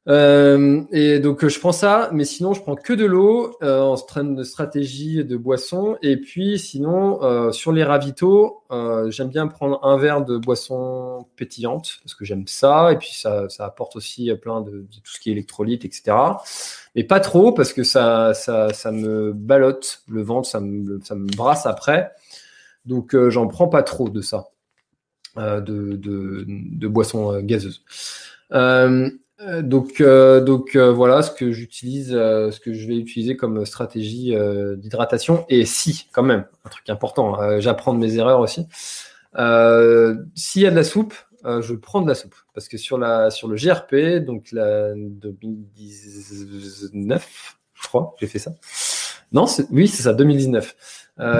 Euh, et donc je prends ça, mais sinon je prends que de l'eau euh, en de stratégie de boisson. Et puis sinon euh, sur les ravitaux, euh, j'aime bien prendre un verre de boisson pétillante parce que j'aime ça. Et puis ça, ça apporte aussi plein de, tout ce qui est électrolyte, etc. Mais pas trop parce que ça, ça, ça me ballotte le ventre, ça me brasse après. Donc j'en prends pas trop de ça, de, de, de boissons gazeuses. Euh, euh, donc, euh, donc euh, voilà ce que j'utilise, ce que je vais utiliser comme stratégie d'hydratation. Et si, quand même, un truc important, j'apprends de mes erreurs aussi. S'il y a de la soupe, je prends de la soupe parce que sur la sur le GRP, donc la 2019, je crois, j'ai fait ça. Non, oui, c'est ça, 2019.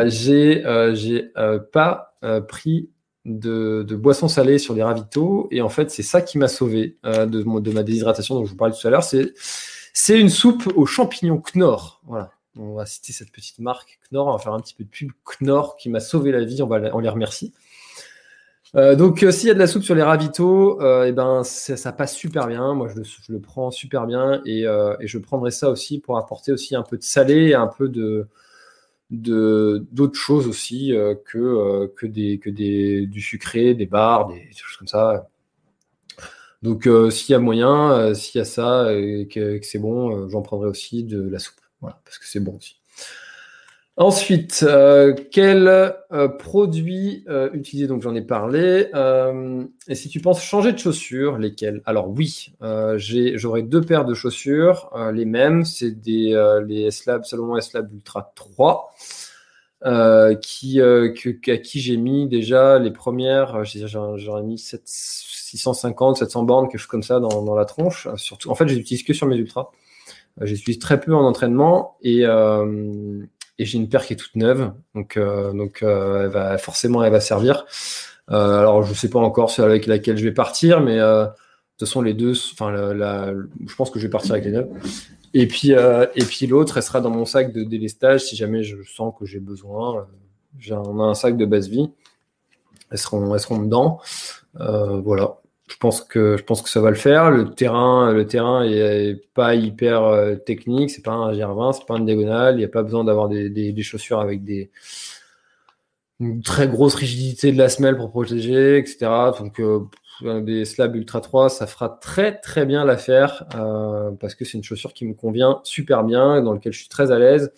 j'ai j'ai pas pris de, boissons salées sur les ravitaux. Et en fait, c'est ça qui m'a sauvé euh, de, de, ma déshydratation dont je vous parlais tout à l'heure. C'est, une soupe aux champignons Knorr. Voilà. On va citer cette petite marque Knorr. On va faire un petit peu de pub Knorr qui m'a sauvé la vie. On, va, on les remercie. Euh, donc, euh, s'il y a de la soupe sur les ravitaux, et eh ben, ça passe super bien. Moi, je le, prends super bien et, et, je prendrai ça aussi pour apporter aussi un peu de salé un peu de, de d'autres choses aussi euh, que, euh, que, des, que des, du sucré, des bars, des, choses comme ça. Donc euh, s'il y a moyen, s'il y a ça et que, c'est bon, j'en prendrai aussi de la soupe. Voilà, parce que c'est bon aussi. Ensuite, euh, quel euh, produit euh, utiliser? Donc j'en ai parlé. et si tu penses changer de chaussures, lesquelles? Alors oui, j'aurai deux paires de chaussures, les mêmes. C'est des les S-Lab Salomon S-Lab Ultra 3. qui, que, à qui j'ai mis déjà les premières, j'aurais mis 650, 700 bornes, quelque chose comme ça dans, dans la tronche. Surtout, en fait, je les que sur mes ultras. J'utilise très peu en entraînement et, et j'ai une paire qui est toute neuve, donc euh, donc euh, elle va forcément elle va servir. Euh, alors je sais pas encore celle avec laquelle je vais partir, mais de toute façon les deux, enfin la, je pense que je vais partir avec les neuves. Et puis et puis l'autre, elle sera dans mon sac de délestage si jamais je sens que j'ai besoin. J'ai a un sac de base vie, elles seront elles seront dedans. voilà je pense que je pense que ça va le faire. Le terrain, le terrain est, pas hyper euh, technique. C'est pas un GR20, c'est pas une diagonale. Il n'y a pas besoin d'avoir des, des, chaussures avec des une très grosse rigidité de la semelle pour protéger, etc. Donc euh, des slabs Ultra 3, ça fera très très bien l'affaire euh, parce que c'est une chaussure qui me convient super bien, dans laquelle je suis très à l'aise.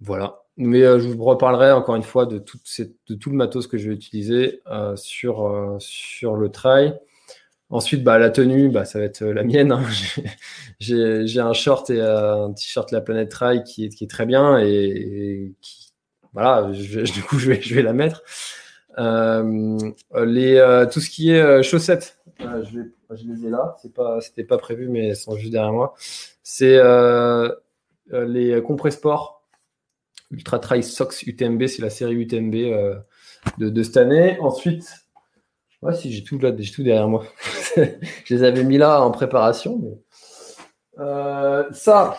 Voilà. Mais euh, je vous reparlerai encore une fois de, tout le matos que je vais utiliser euh, sur, euh, sur le trail. Ensuite, bah, la tenue, bah, ça va être la mienne. Hein. J'ai un short et un t-shirt La Planète Trail qui est, qui est très bien et, qui, voilà, du coup, je vais, je vais la mettre. les, tout ce qui est chaussettes, je, je, les ai là. C'est pas, c'était pas prévu, mais elles sont juste derrière moi. C'est les Compressport Ultra Trail Sox UTMB, c'est la série UTMB euh, de, cette année. Ensuite, ouais, si j'ai tout là, j'ai tout derrière moi. je les avais mis là en préparation. Euh, ça,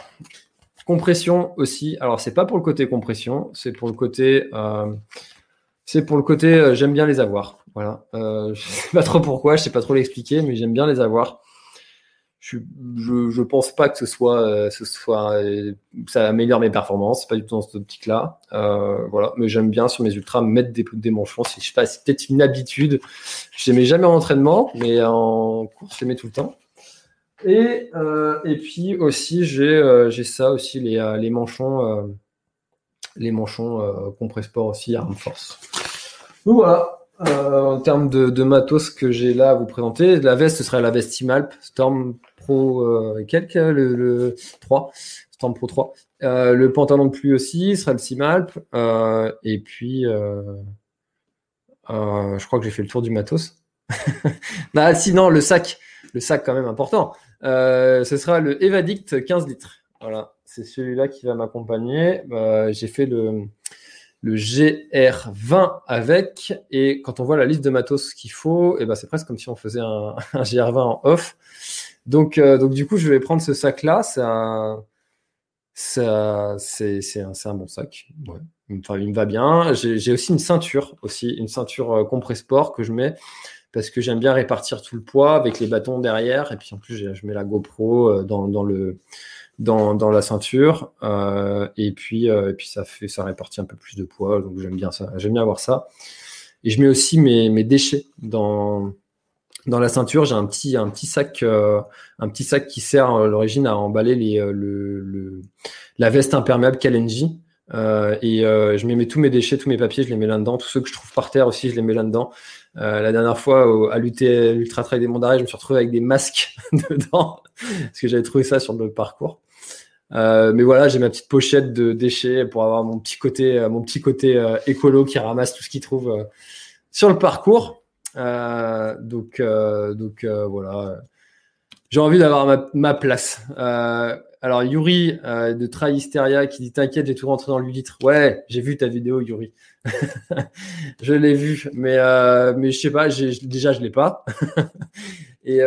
compression aussi. Alors, c'est pas pour le côté compression, c'est pour le côté. Euh, c'est pour le côté, j'aime bien les avoir. Voilà. je sais pas trop pourquoi, je sais pas trop l'expliquer, mais j'aime bien les avoir je, je, pense pas que ce soit, euh, euh, ça améliore mes performances. Pas du tout dans cette optique-là. Euh, voilà. Mais j'aime bien sur mes ultras mettre des, manchons. Je sais pas, c'est peut-être une habitude. Je les mets jamais en entraînement, mais en course, je les mets tout le temps. Et, et puis aussi, j'ai, ça aussi, les, les manchons, les manchons Compressport aussi, Arm Force. Donc voilà. en termes de, matos que j'ai là à vous présenter, la veste, ce serait la veste Imalp Storm Pro euh, quelques, le, le 3, Storm Pro 3. Euh, le pantalon de pluie aussi sera le Simalp. Euh, et puis, je crois que j'ai fait le tour du matos. bah, sinon, le sac, le sac quand même important. ce sera le Evadict 15 litres. Voilà, c'est celui-là qui va m'accompagner. j'ai fait le, le GR20 avec. Et quand on voit la liste de matos qu'il faut, et eh ben c'est presque comme si on faisait un, un GR20 en off. Donc, euh, donc du coup, je vais prendre ce sac-là. C'est, un, c'est un bon sac. Ouais. Enfin, il me va bien. J'ai, aussi une ceinture, aussi une ceinture euh, Compressport que je mets parce que j'aime bien répartir tout le poids avec les bâtons derrière. Et puis en plus, je mets la GoPro euh, dans, dans le dans, dans la ceinture. Euh, et puis et puis ça fait ça répartit un peu plus de poids. Donc j'aime bien ça. J'aime bien avoir ça. Et je mets aussi mes, mes déchets dans dans la ceinture, j'ai un petit, un petit sac, euh, un petit sac qui sert à l'origine à emballer les, euh, le, la veste imperméable Kalenji. Euh, et je mets, tous mes déchets, tous mes papiers, je les mets là-dedans. Tous ceux que je trouve par terre aussi, je les mets là-dedans. la dernière fois, à l'Ultra Trail des Monts d'Arrêt, je me suis retrouvé avec des masques dedans parce que j'avais trouvé ça sur le parcours. mais voilà, j'ai ma petite pochette de déchets pour avoir mon petit côté, mon petit côté écolo qui ramasse tout ce qu'il trouve sur le parcours. Euh, donc, euh, donc euh, voilà. J'ai envie d'avoir ma, place. alors Yuri de Try Hysteria qui dit t'inquiète j'ai tout rentré dans le litres. Ouais j'ai vu ta vidéo Yuri. je l'ai vu mais mais je sais pas déjà je l'ai pas. et,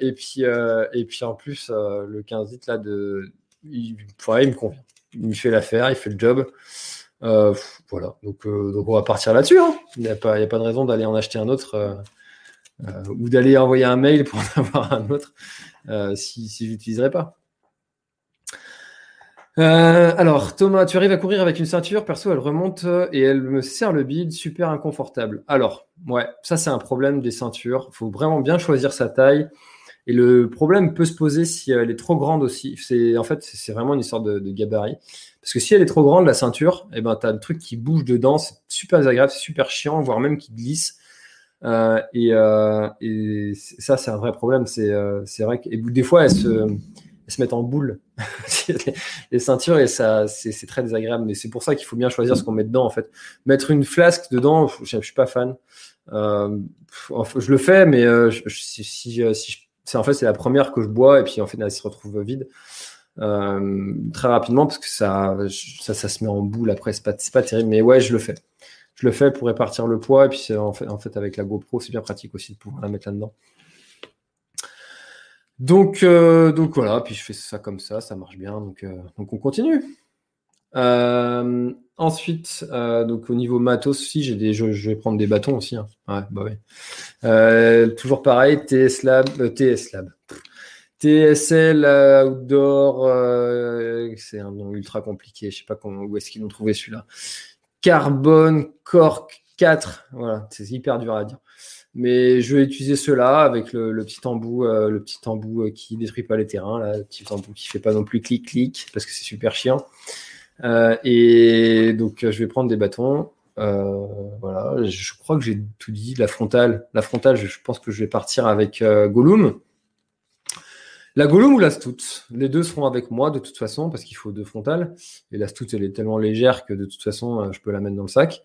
et puis et puis en plus le 15 litres là de il, il me convient. Il fait l'affaire, il fait le job. Euh, voilà, donc, euh, donc on va partir là-dessus. Hein. Il n'y a, pas, de raison d'aller en acheter un autre euh, ou d'aller envoyer un mail pour en avoir un autre si, si je n'utiliserai pas. alors, Thomas, tu arrives à courir avec une ceinture, perso, elle remonte et elle me serre le bide, super inconfortable. Alors, ouais, ça c'est un problème des ceintures. Il faut vraiment bien choisir sa taille. Et le problème peut se poser si elle est trop grande aussi. C'est en fait c'est vraiment une histoire de, gabarit. Parce que si elle est trop grande la ceinture, et eh ben t'as le truc qui bouge dedans, c'est super désagréable, c'est super chiant, voire même qui glisse. Euh, et, euh, ça c'est un vrai problème. C'est euh, c'est vrai que et des fois elles se mettent en boule les ceintures et ça c'est très désagréable. Mais c'est pour ça qu'il faut bien choisir ce qu'on met dedans en fait. Mettre une flasque dedans, je, je suis pas fan. Euh, je le fais, mais si, si, si c'est en fait c'est la première que je bois et puis en fait elle se retrouve vide euh, très rapidement parce que ça, ça, se met en boule après. C'est pas pas terrible mais ouais je le fais. Je le fais pour répartir le poids et puis en fait en fait avec la GoPro c'est bien pratique aussi de pouvoir la mettre là dedans donc euh, donc voilà puis je fais ça comme ça ça marche bien donc euh, donc on continue ensuite, euh, donc au niveau matos aussi, j'ai des, je, vais prendre des bâtons aussi. Hein. Ouais, bah oui. Euh, toujours pareil, TS Lab, euh, TS Lab. TSL Outdoor, c'est un nom ultra compliqué. Je sais pas où est-ce qu'ils l'ont trouvé celui-là. Carbone Cork 4. Voilà, c'est hyper dur à dire. Mais je vais utiliser cela avec le, le petit embout, euh, le petit embout qui détruit pas les terrains, là, le petit embout qui fait pas non plus clic clic parce que c'est super chiant. Euh, et donc, je vais prendre des bâtons. Euh, voilà, je crois que j'ai tout dit. La frontale, la frontale, je, pense que je vais partir avec euh, Gollum. La Gollum ou la Stout Les deux seront avec moi de toute façon parce qu'il faut deux frontales. Et la Stout, elle est tellement légère que de toute façon, je peux la mettre dans le sac.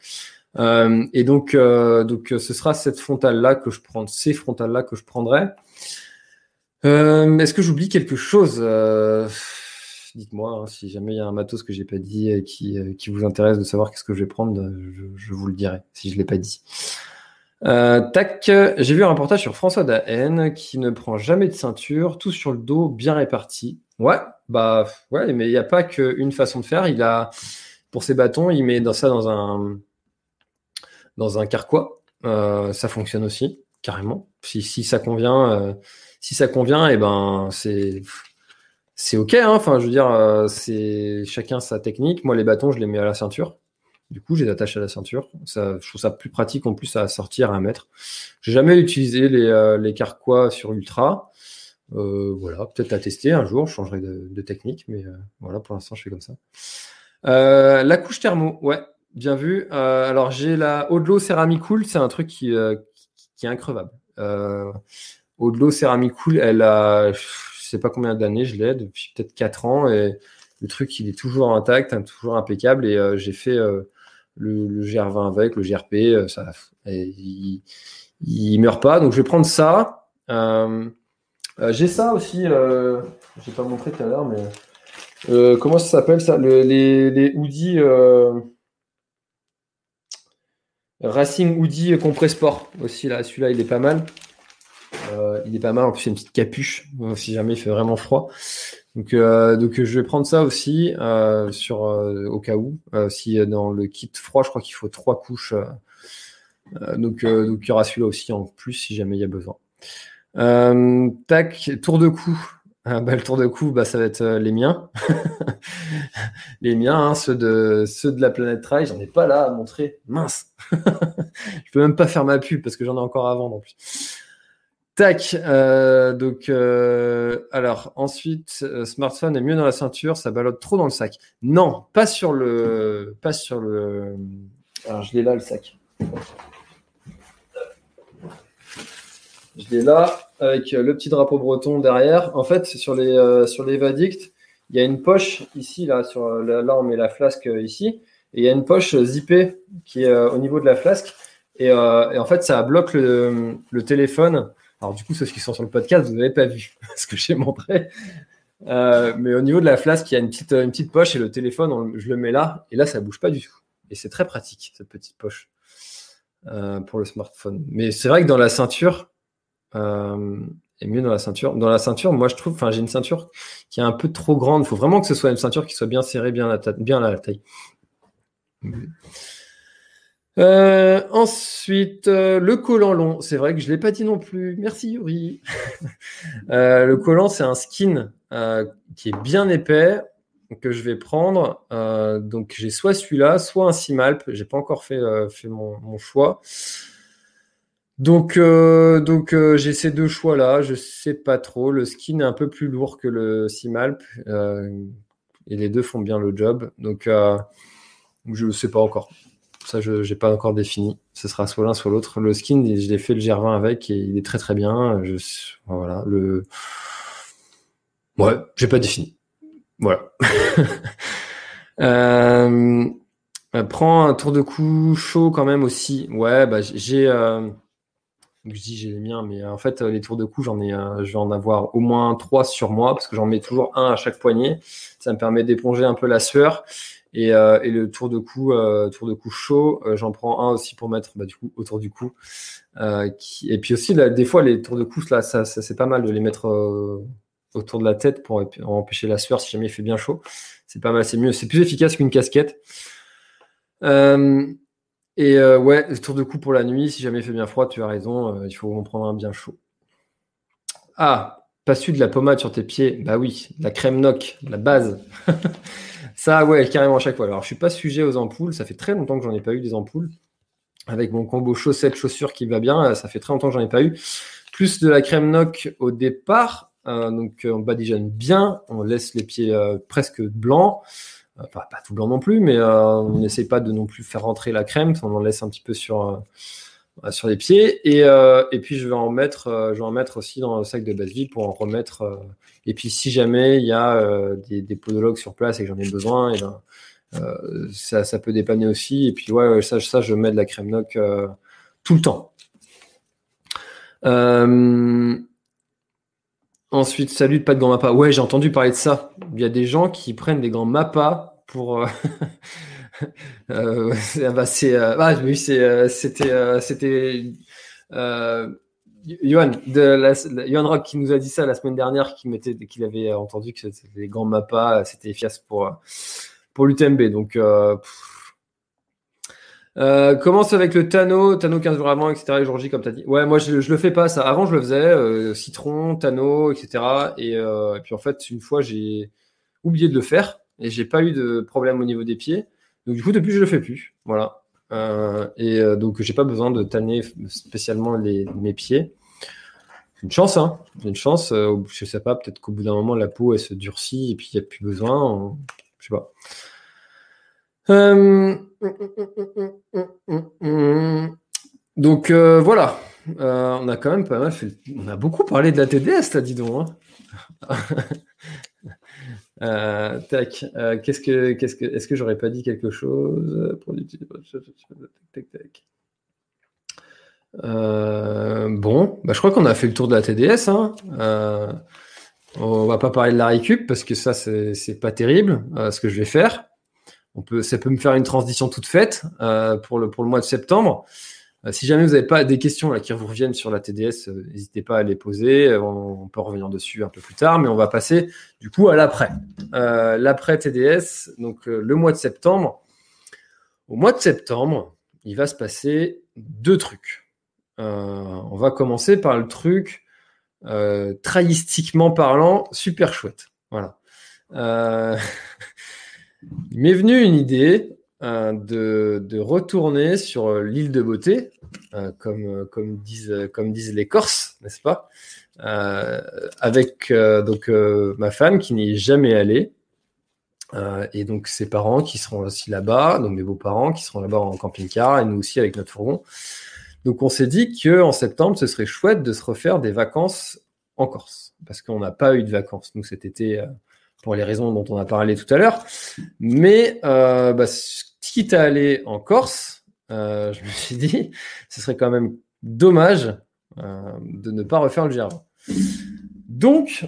Euh, et donc, euh, donc, ce sera cette frontale-là que je prends, ces frontales-là que je prendrai. Euh, Est-ce que j'oublie quelque chose? Dites-moi hein, si jamais il y a un matos que j'ai pas dit et qui, euh, qui vous intéresse de savoir qu'est-ce que je vais prendre, je, je, vous le dirai si je l'ai pas dit. Euh, tac, j'ai vu un reportage sur François Daen qui ne prend jamais de ceinture, tout sur le dos, bien réparti. Ouais, bah ouais, mais il n'y a pas qu'une façon de faire. Il a pour ses bâtons, il met dans ça dans un dans un carquois. Euh, ça fonctionne aussi carrément. Si, si ça convient, euh, si ça convient, et eh ben c'est c'est ok. Hein enfin, je veux dire, euh, c'est chacun sa technique. Moi, les bâtons, je les mets à la ceinture. Du coup, je les attache à la ceinture. Ça, je trouve ça plus pratique en plus à sortir, à mettre. J'ai jamais utilisé les, euh, carquois sur Ultra. Euh, voilà, peut-être à tester un jour. Je changerai de, technique, mais euh, voilà, pour l'instant, je fais comme ça. La couche thermo, ouais, bien vu. alors, j'ai la Odlo Cool. C'est un truc qui, qui, est increvable. Odlo Cool, elle a sais pas combien d'années je l'ai, depuis peut-être 4 ans, et le truc, il est toujours intact, hein, toujours impeccable, et euh, j'ai fait euh, le, GR20 avec, le GRP, euh, ça, il, meurt pas, donc je vais prendre ça. j'ai ça aussi, euh, j'ai pas montré tout à l'heure, mais comment ça s'appelle ça Les, les hoodies Racing Hoodie Compresport aussi là, celui-là il est pas mal. Euh, il est pas mal. En plus, il y a une petite capuche euh, si jamais il fait vraiment froid. Donc, euh, je vais prendre ça aussi au cas où. si dans le kit froid, je crois qu'il faut trois couches. donc, donc il y aura celui-là aussi en plus si jamais il y a besoin. tac, tour de cou. Ah, bah, le tour de cou, bah, ça va être les miens. les miens, hein, ceux, de, ceux de la planète Trail, j'en ai pas là à montrer. Mince. je peux même pas faire ma pub parce que j'en ai encore à vendre en plus. Tac, euh, donc euh, alors ensuite, euh, smartphone est mieux dans la ceinture, ça ballotte trop dans le sac. Non, pas sur le, pas sur le. Alors je l'ai là le sac. Je l'ai là avec le petit drapeau breton derrière. En fait, sur les sur les Vadict, il y a une poche ici là sur là on met la flasque ici et il y a une poche zippée qui est au niveau de la flasque et, et en fait ça bloque le téléphone alors du coup, ceux qui sont sur le podcast, vous n'avez pas vu ce que j'ai montré. Euh, mais au niveau de la flasque, il y a une petite, une petite poche et le téléphone, je le mets là, et là, ça bouge pas du tout. Et c'est très pratique, cette petite poche, euh, pour le smartphone. Mais c'est vrai que dans la ceinture, euh, et mieux dans la ceinture. Dans la ceinture, moi, je trouve, enfin, j'ai une ceinture qui est un peu trop grande. Il faut vraiment que ce soit une ceinture qui soit bien serrée, bien à bien à la taille. Euh, ensuite, euh, le collant long. C'est vrai que je ne l'ai pas dit non plus. Merci Yuri. euh, le collant, c'est un skin qui est bien épais que je vais prendre. Donc j'ai soit celui-là, soit un Simalp. J'ai pas encore fait, mon, mon, choix. Donc, donc j'ai ces deux choix là. Je sais pas trop. Le skin est un peu plus lourd que le Simalp et les deux font bien le job. Donc, je ne sais pas encore. Ça, je n'ai pas encore défini. Ce sera soit l'un, soit l'autre. Le skin, je l'ai fait le GR20 avec et il est très très bien. Je, voilà. Le, ouais, j'ai pas défini. Voilà. euh, prends un tour de cou chaud quand même aussi. Ouais, bah j'ai. Euh, je dis j'ai les miens, mais en fait les tours de cou, j'en ai, euh, je vais en avoir au moins trois sur moi parce que j'en mets toujours un à chaque poignet. Ça me permet d'éponger un peu la sueur. Et, euh, et le tour de cou, euh, tour de cou chaud, euh, j'en prends un aussi pour mettre bah, du coup autour du cou. Et puis aussi des fois les tours de cou, c'est pas mal de les mettre autour de la tête pour empêcher la sueur si jamais il fait bien chaud. C'est pas mal, c'est mieux, c'est plus efficace qu'une casquette. Et ouais, tour de cou pour la nuit, si jamais il fait bien froid, tu as raison, il faut en prendre un bien chaud. Ah, pas su de la pommade sur tes pieds Bah oui, la crème noc, la base. ça, ouais, carrément à chaque fois. Alors, je suis pas sujet aux ampoules, ça fait très longtemps que j'en ai pas eu des ampoules. Avec mon combo chaussettes, chaussures qui va bien, ça fait très longtemps que j'en ai pas eu. Plus de la crème noc au départ, euh, donc on badigeonne bien, on laisse les pieds euh, presque blancs. Pas tout blanc non plus, mais euh, on n'essaie pas de non plus faire rentrer la crème, on en laisse un petit peu sur, euh, sur les pieds. Et, euh, puis je vais en mettre, je vais en mettre aussi dans le sac de base pour en remettre. et puis si jamais il y a des, podologues sur place et que j'en ai besoin, et ben, ça, peut dépanner aussi. Et puis ouais, ça, ça je mets de la crème noc tout le temps. Ensuite, salut, pas de grands mappas. Ouais, j'ai entendu parler de ça. Il y a des gens qui prennent des grands mappas pour. Euh, euh, c'est, euh, c'était, c'était. Johan, de Rock qui nous a dit ça la semaine dernière, qui mettait, qu'il avait entendu que c'était des grands mappas, c'était efficace pour, pour l'UTMB. Donc, euh, commence avec le Tano, Tano 15 jours avant, etc. Et comme tu as dit. Ouais, moi, je, je le fais pas, ça. Avant, je le faisais, euh, citron, Tano, etc. Et, euh, et, puis, en fait, une fois, j'ai oublié de le faire et j'ai pas eu de problème au niveau des pieds. Donc, du coup, depuis, je le fais plus. Voilà. Euh, et euh, donc, j'ai pas besoin de tanner spécialement les, mes pieds. Une chance, hein. Une chance. je sais pas, peut-être qu'au bout d'un moment, la peau, elle se durcit et puis il n'y a plus besoin. Je sais pas. Euh, donc euh, voilà, euh, on a quand même pas mal fait. On a beaucoup parlé de la TDS, t'as dit donc. Hein tac, qu'est-ce que, qu'est-ce que, est-ce que j'aurais pas dit quelque chose pour bon, bah, je crois qu'on a fait le tour de la TDS. Hein. on va pas parler de la récup parce que ça c'est, c'est pas terrible ce que je vais faire peut, ça peut me faire une transition toute faite euh, pour, le, pour le mois de septembre. Euh, si jamais vous n'avez pas des questions qui vous reviennent sur la TDS, euh, n'hésitez pas à les poser. On, peut revenir dessus un peu plus tard, mais on va passer du coup à l'après. l'après TDS, donc le mois de septembre. Au mois de septembre, il va se passer deux trucs. on va commencer par le truc traïstiquement parlant, super chouette. Voilà. Il m'est venu une idée euh, de, de, retourner sur euh, l'île de beauté, euh, comme, euh, disent, les Corses, n'est-ce pas? Euh, Avec donc ma femme qui n'y est jamais allée. et donc ses parents qui seront aussi là-bas, donc mes beaux-parents qui seront là-bas en camping-car et nous aussi avec notre fourgon. Donc on s'est dit que en septembre, ce serait chouette de se refaire des vacances en Corse parce qu'on n'a pas eu de vacances nous cet été pour les raisons dont on a parlé tout à l'heure. Mais euh, bah, quitte à aller en Corse, euh, je me suis dit, ce serait quand même dommage euh, de ne pas refaire le GR20. Donc,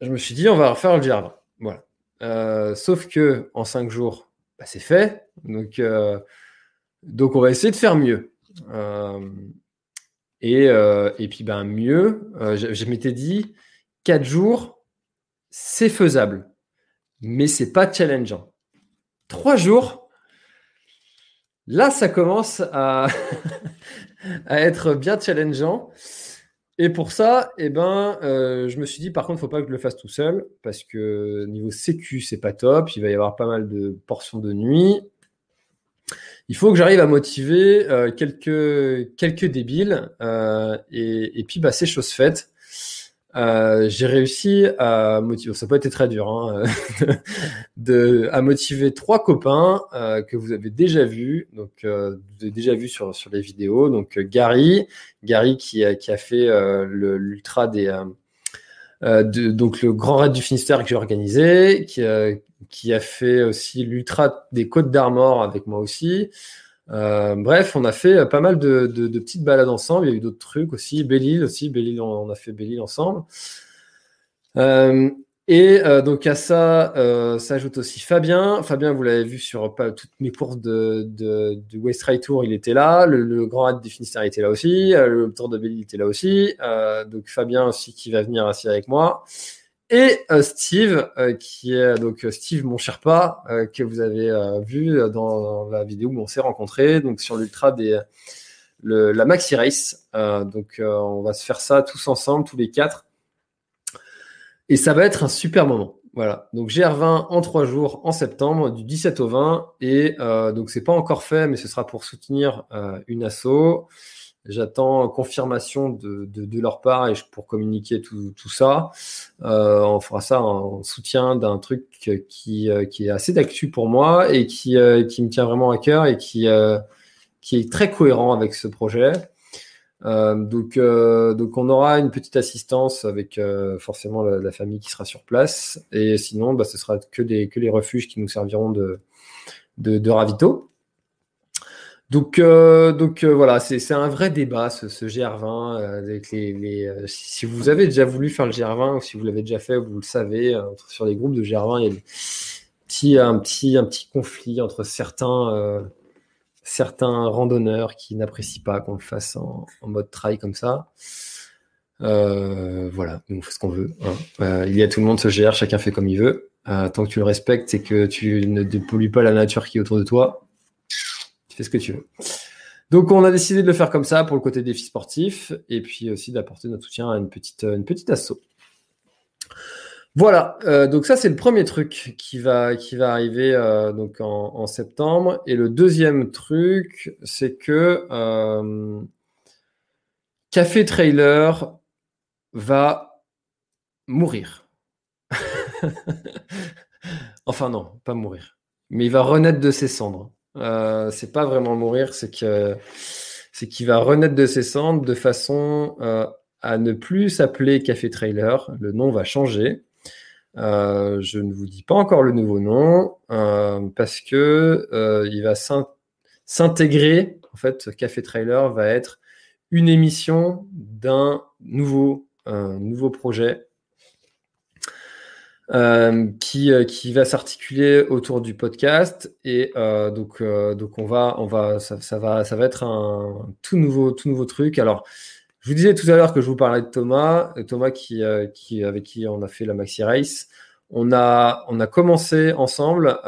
je me suis dit, on va refaire le GR20. Voilà. Euh, sauf que en cinq jours, bah, c'est fait. Donc, donc, on va essayer de faire mieux. Et, et puis, ben, mieux, je, je m'étais dit, quatre jours, c'est faisable, mais c'est pas challengeant. Trois jours, là, ça commence à, à être bien challengeant. Et pour ça, eh ben, euh, je me suis dit, par contre, faut pas que je le fasse tout seul, parce que niveau sécu, c'est pas top. Il va y avoir pas mal de portions de nuit. il faut que j'arrive à motiver quelques, quelques débiles. et, et, puis, bah, c'est chose faite. Euh, j'ai réussi à motiver, ça peut être très dur, hein, de, à motiver trois copains euh, que vous avez déjà vus, donc euh, vous avez déjà vu sur, sur les vidéos. Donc Gary, Gary qui a, qui a fait l'ultra des, de, donc le Grand Raid du Finistère que j'ai organisé, qui, qui a fait aussi l'ultra des Côtes d'Armor avec moi aussi. Euh, bref, on a fait euh, pas mal de, petites balades ensemble. Il y a eu d'autres trucs aussi. Belle-Île aussi. Belle-Île, on, a fait Belle-Île ensemble. Euh, et donc à ça s'ajoute aussi Fabien. Fabien, vous l'avez vu sur toutes mes courses de, West Ride Tour, il était là. Le, Grand Raid des Finistères était là aussi. le Tour de Belle-Île était là aussi. donc Fabien aussi qui va venir assis avec moi et euh, Steve, euh, qui est donc euh, Steve mon que vous avez vu dans, la vidéo où on s'est rencontrés, donc sur l'ultra des la Maxi Race. donc on va se faire ça tous ensemble, tous les quatre, et ça va être un super moment. Voilà, donc GR20 en trois jours en septembre, du 17 au 20, et donc c'est pas encore fait, mais ce sera pour soutenir une asso. J'attends confirmation de, de, leur part et pour communiquer tout, tout ça. Euh, on fera ça en soutien d'un truc qui, euh, qui est assez d'actu pour moi et qui, euh, qui me tient vraiment à cœur et qui, qui est très cohérent avec ce projet. donc, donc on aura une petite assistance avec forcément la, famille qui sera sur place et sinon bah, ce sera que, des, que les refuges qui nous serviront de, de, de ravito. Donc, euh, euh, voilà, c'est un vrai débat ce, ce GR20 euh, si vous avez déjà voulu faire le GR20 ou si vous l'avez déjà fait, vous le savez, sur les groupes de GR20, il y a un petit conflit entre certains randonneurs qui n'apprécient pas qu'on le fasse en, mode trail comme ça. voilà, on fait ce qu'on veut. Hein. il y a tout le monde se gère, chacun fait comme il veut. tant que tu le respectes et que tu ne dépollues pas la nature qui est autour de toi, fais ce que tu veux. Donc, on a décidé de le faire comme ça pour le côté défi sportif et puis aussi d'apporter notre soutien à une petite, une petite asso. Voilà, euh, donc ça c'est le premier truc qui va, qui va arriver euh, donc en, septembre. Et le deuxième truc, c'est que euh, Café Trailer va mourir. enfin non, pas mourir, mais il va renaître de ses cendres. Euh, c'est pas vraiment mourir, c'est que c'est qu'il va renaître de ses cendres de façon euh, à ne plus s'appeler Café Trailer. Le nom va changer. Euh, je ne vous dis pas encore le nouveau nom parce que il va s'intégrer. En fait, Café Trailer va être une émission d'un nouveau, nouveau projet euh, qui, euh, qui va s'articuler autour du podcast et euh, donc euh, donc on va on va ça, ça, va ça va être un tout nouveau tout nouveau truc. Alors je vous disais tout à l'heure que je vous parlais de Thomas, Thomas qui qui avec qui on a fait la maxi race. On a on a commencé ensemble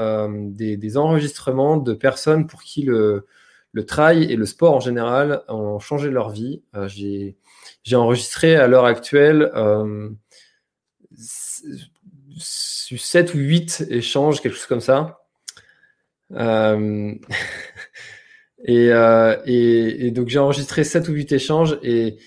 des, des enregistrements de personnes pour qui le le trail et le sport en général ont changé leur vie. j'ai j'ai enregistré à l'heure actuelle 7 ou 8 échanges, quelque chose comme ça. Euh, euh, et, donc j'ai enregistré 7 ou 8 échanges et,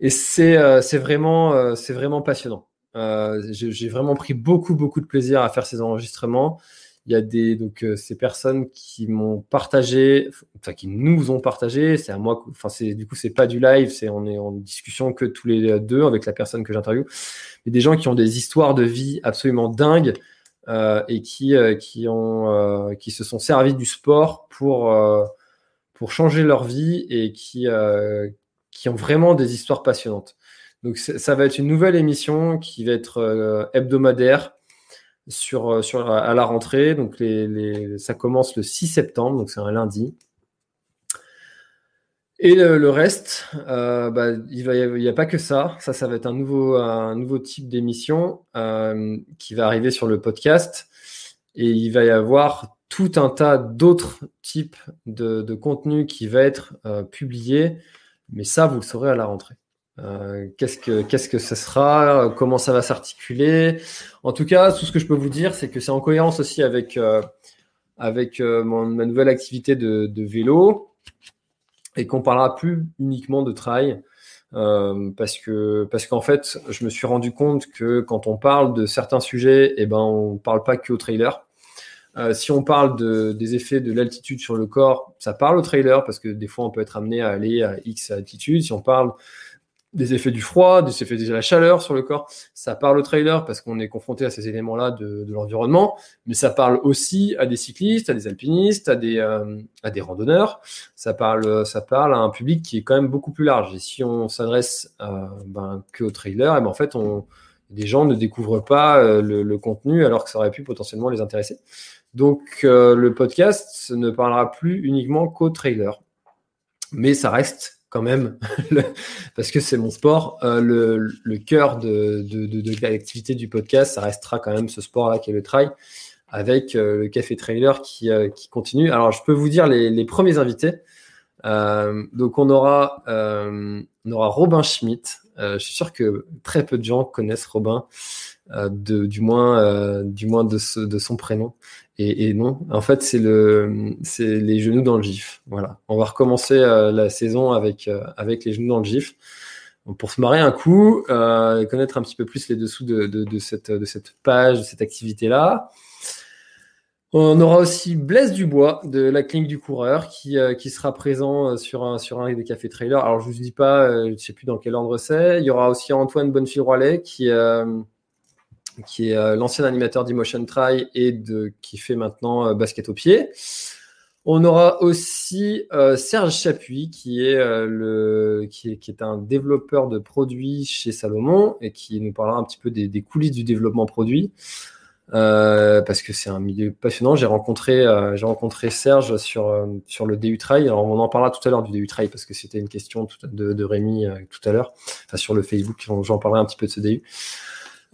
et c'est euh, vraiment, c'est vraiment passionnant. j'ai vraiment pris beaucoup, beaucoup de plaisir à faire ces enregistrements. Il y a des donc ces personnes qui m'ont partagé, enfin qui nous ont partagé. C'est à moi, enfin c'est du coup c'est pas du live, c'est on est en discussion que tous les deux avec la personne que j'interviewe et des gens qui ont des histoires de vie absolument dingues euh, et qui, euh, qui, ont, euh, qui se sont servis du sport pour, pour changer leur vie et qui, qui ont vraiment des histoires passionnantes. Donc ça va être une nouvelle émission qui va être hebdomadaire sur, sur, à la rentrée. Donc ça commence le 6 septembre, donc c'est un lundi. Et le, reste, euh, bah, il n'y a, pas que ça. Ça, ça va être un nouveau, type d'émission euh, qui va arriver sur le podcast. Et il va y avoir tout un tas d'autres types de, de contenu qui va être euh, publié. Mais ça, vous le saurez à la rentrée. Qu'est-ce que qu'est-ce que sera? Comment ça va s'articuler? En tout cas, tout ce que je peux vous dire, c'est que c'est en cohérence aussi avec avec mon, ma nouvelle activité de, vélo et qu'on parlera plus uniquement de trail. Euh, parce que parce qu'en fait, je me suis rendu compte que quand on parle de certains sujets, eh ben on parle pas que au trailer. Euh, si on parle de, des effets de l'altitude sur le corps, ça parle au trailer parce que des fois on peut être amené à aller à X altitude. Si on parle des effets du froid, des effets de la chaleur sur le corps. Ça parle au trailer parce qu'on est confronté à ces éléments-là de, l'environnement, mais ça parle aussi à des cyclistes, à des alpinistes, à des, euh, à des randonneurs. Ça parle, ça parle à un public qui est quand même beaucoup plus large. Et si on s'adresse euh, ben, que au trailer, et ben en fait, on, des gens ne découvrent pas euh, le, le, contenu alors que ça aurait pu potentiellement les intéresser. Donc euh, le podcast ne parlera plus uniquement qu'au trailer, mais ça reste quand même, parce que c'est mon sport, euh, le, le, cœur de, de, de, l'activité du podcast, ça restera quand même ce sport-là qui est le trail, avec euh, le café trailer qui, euh, qui continue. Alors, je peux vous dire les, les premiers invités. Donc, on aura, on aura Robin Schmitt. je suis sûr que très peu de gens connaissent Robin, du moins, du moins de, ce, de son prénom. Et, et, non, en fait, c'est le, c'est les genoux dans le gif. Voilà. On va recommencer euh, la saison avec euh, avec les genoux dans le gif pour se marrer un coup, euh, connaître un petit peu plus les dessous de, de, de cette de cette page, de cette activité là. On aura aussi Blaise Dubois de la clinique du coureur qui, euh, qui sera présent sur un, sur un des cafés trailers. Alors je vous dis pas, euh, je sais plus dans quel ordre c'est. Il y aura aussi Antoine Bonnefil-Roilet qui qui est euh, l'ancien animateur d'Emotion Try et de, qui fait maintenant euh, basket au pied. On aura aussi euh, Serge Chapuis, qui est, le, qui, est, un développeur de produits chez Salomon et qui nous parlera un petit peu des, coulisses du développement produit. Euh, parce que c'est un milieu passionnant. J'ai rencontré, j'ai rencontré Serge sur, sur le DU Trail. Alors, on en parlera tout à l'heure du DU Trail parce que c'était une question de, de Rémi tout à l'heure. Enfin, sur le Facebook, j'en parlerai un petit peu de ce DU.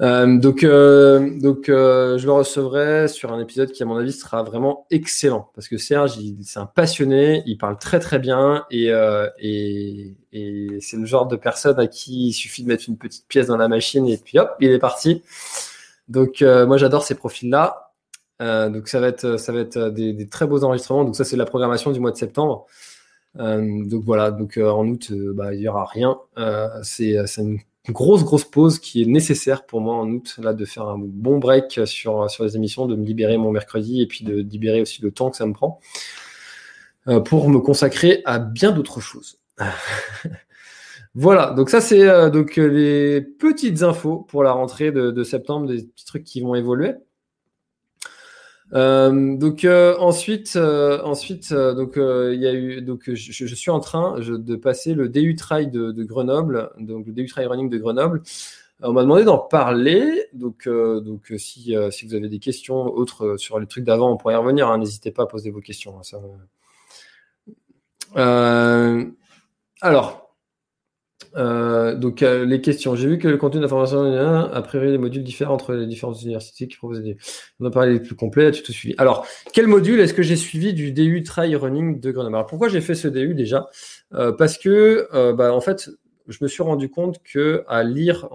Euh, donc, euh, donc euh, je le recevrai sur un épisode qui, à mon avis, sera vraiment excellent parce que Serge, c'est un passionné, il parle très très bien et, euh, et, et c'est le genre de personne à qui il suffit de mettre une petite pièce dans la machine et puis hop, il est parti. Donc, euh, moi, j'adore ces profils-là. Donc, ça va être, ça va être des, des, très beaux enregistrements. Donc, ça, c'est la programmation du mois de septembre. donc voilà. Donc en août, bah, il y aura rien. c'est une grosse, grosse pause qui est nécessaire pour moi en août, là, de faire un bon break sur, sur les émissions, de me libérer mon mercredi et puis de libérer aussi le temps que ça me prend euh, pour me consacrer à bien d'autres choses. voilà, donc ça, c'est euh, donc les petites infos pour la rentrée de, de septembre, des petits trucs qui vont évoluer. Euh, donc euh, ensuite, euh, ensuite, donc il y a eu, donc je, suis en train de passer le DU Trail de, Grenoble, donc le DU Trail Running de Grenoble. On m'a demandé d'en parler, donc donc si si vous avez des questions autres sur les trucs d'avant, on pourrait y revenir. Hein, N'hésitez pas à poser vos questions. Hein, alors, euh, donc euh, les questions. J'ai vu que le contenu d'information a priori des modules différents entre les différentes universités qui proposent des. On a parlé des plus complets. As-tu tout suivi Alors, quel module est-ce que j'ai suivi du DU Trail Running de Grenoble? Alors pourquoi j'ai fait ce DU déjà? Euh, Parce que euh, bah, en fait, je me suis rendu compte que à lire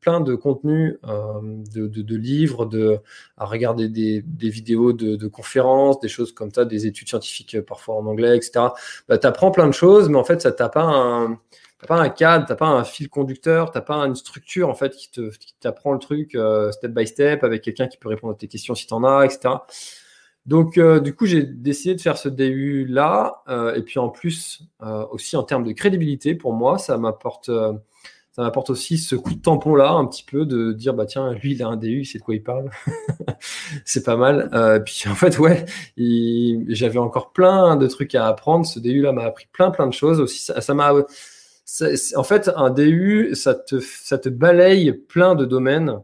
plein de contenus, euh, de, de, de, livres, de, à regarder des, des vidéos de, de, conférences, des choses comme ça, des études scientifiques parfois en anglais, etc. Bah, tu apprends plein de choses, mais en fait, ça t'a pas un t'as pas un cadre, t'as pas un fil conducteur, t'as pas une structure en fait qui te qui t'apprend le truc euh, step by step avec quelqu'un qui peut répondre à tes questions si t'en as, etc. Donc euh, du coup j'ai décidé de faire ce DU là euh, et puis en plus aussi en termes de crédibilité pour moi ça m'apporte ça m'apporte aussi ce coup de tampon là un petit peu de dire bah tiens lui il a un DU sait de quoi il parle. C'est pas mal. Euh, puis en fait ouais j'avais encore plein de trucs à apprendre. Ce DU là m'a appris plein plein de choses aussi. Ça m'a en fait, un DU, ça te, ça te balaye plein de domaines.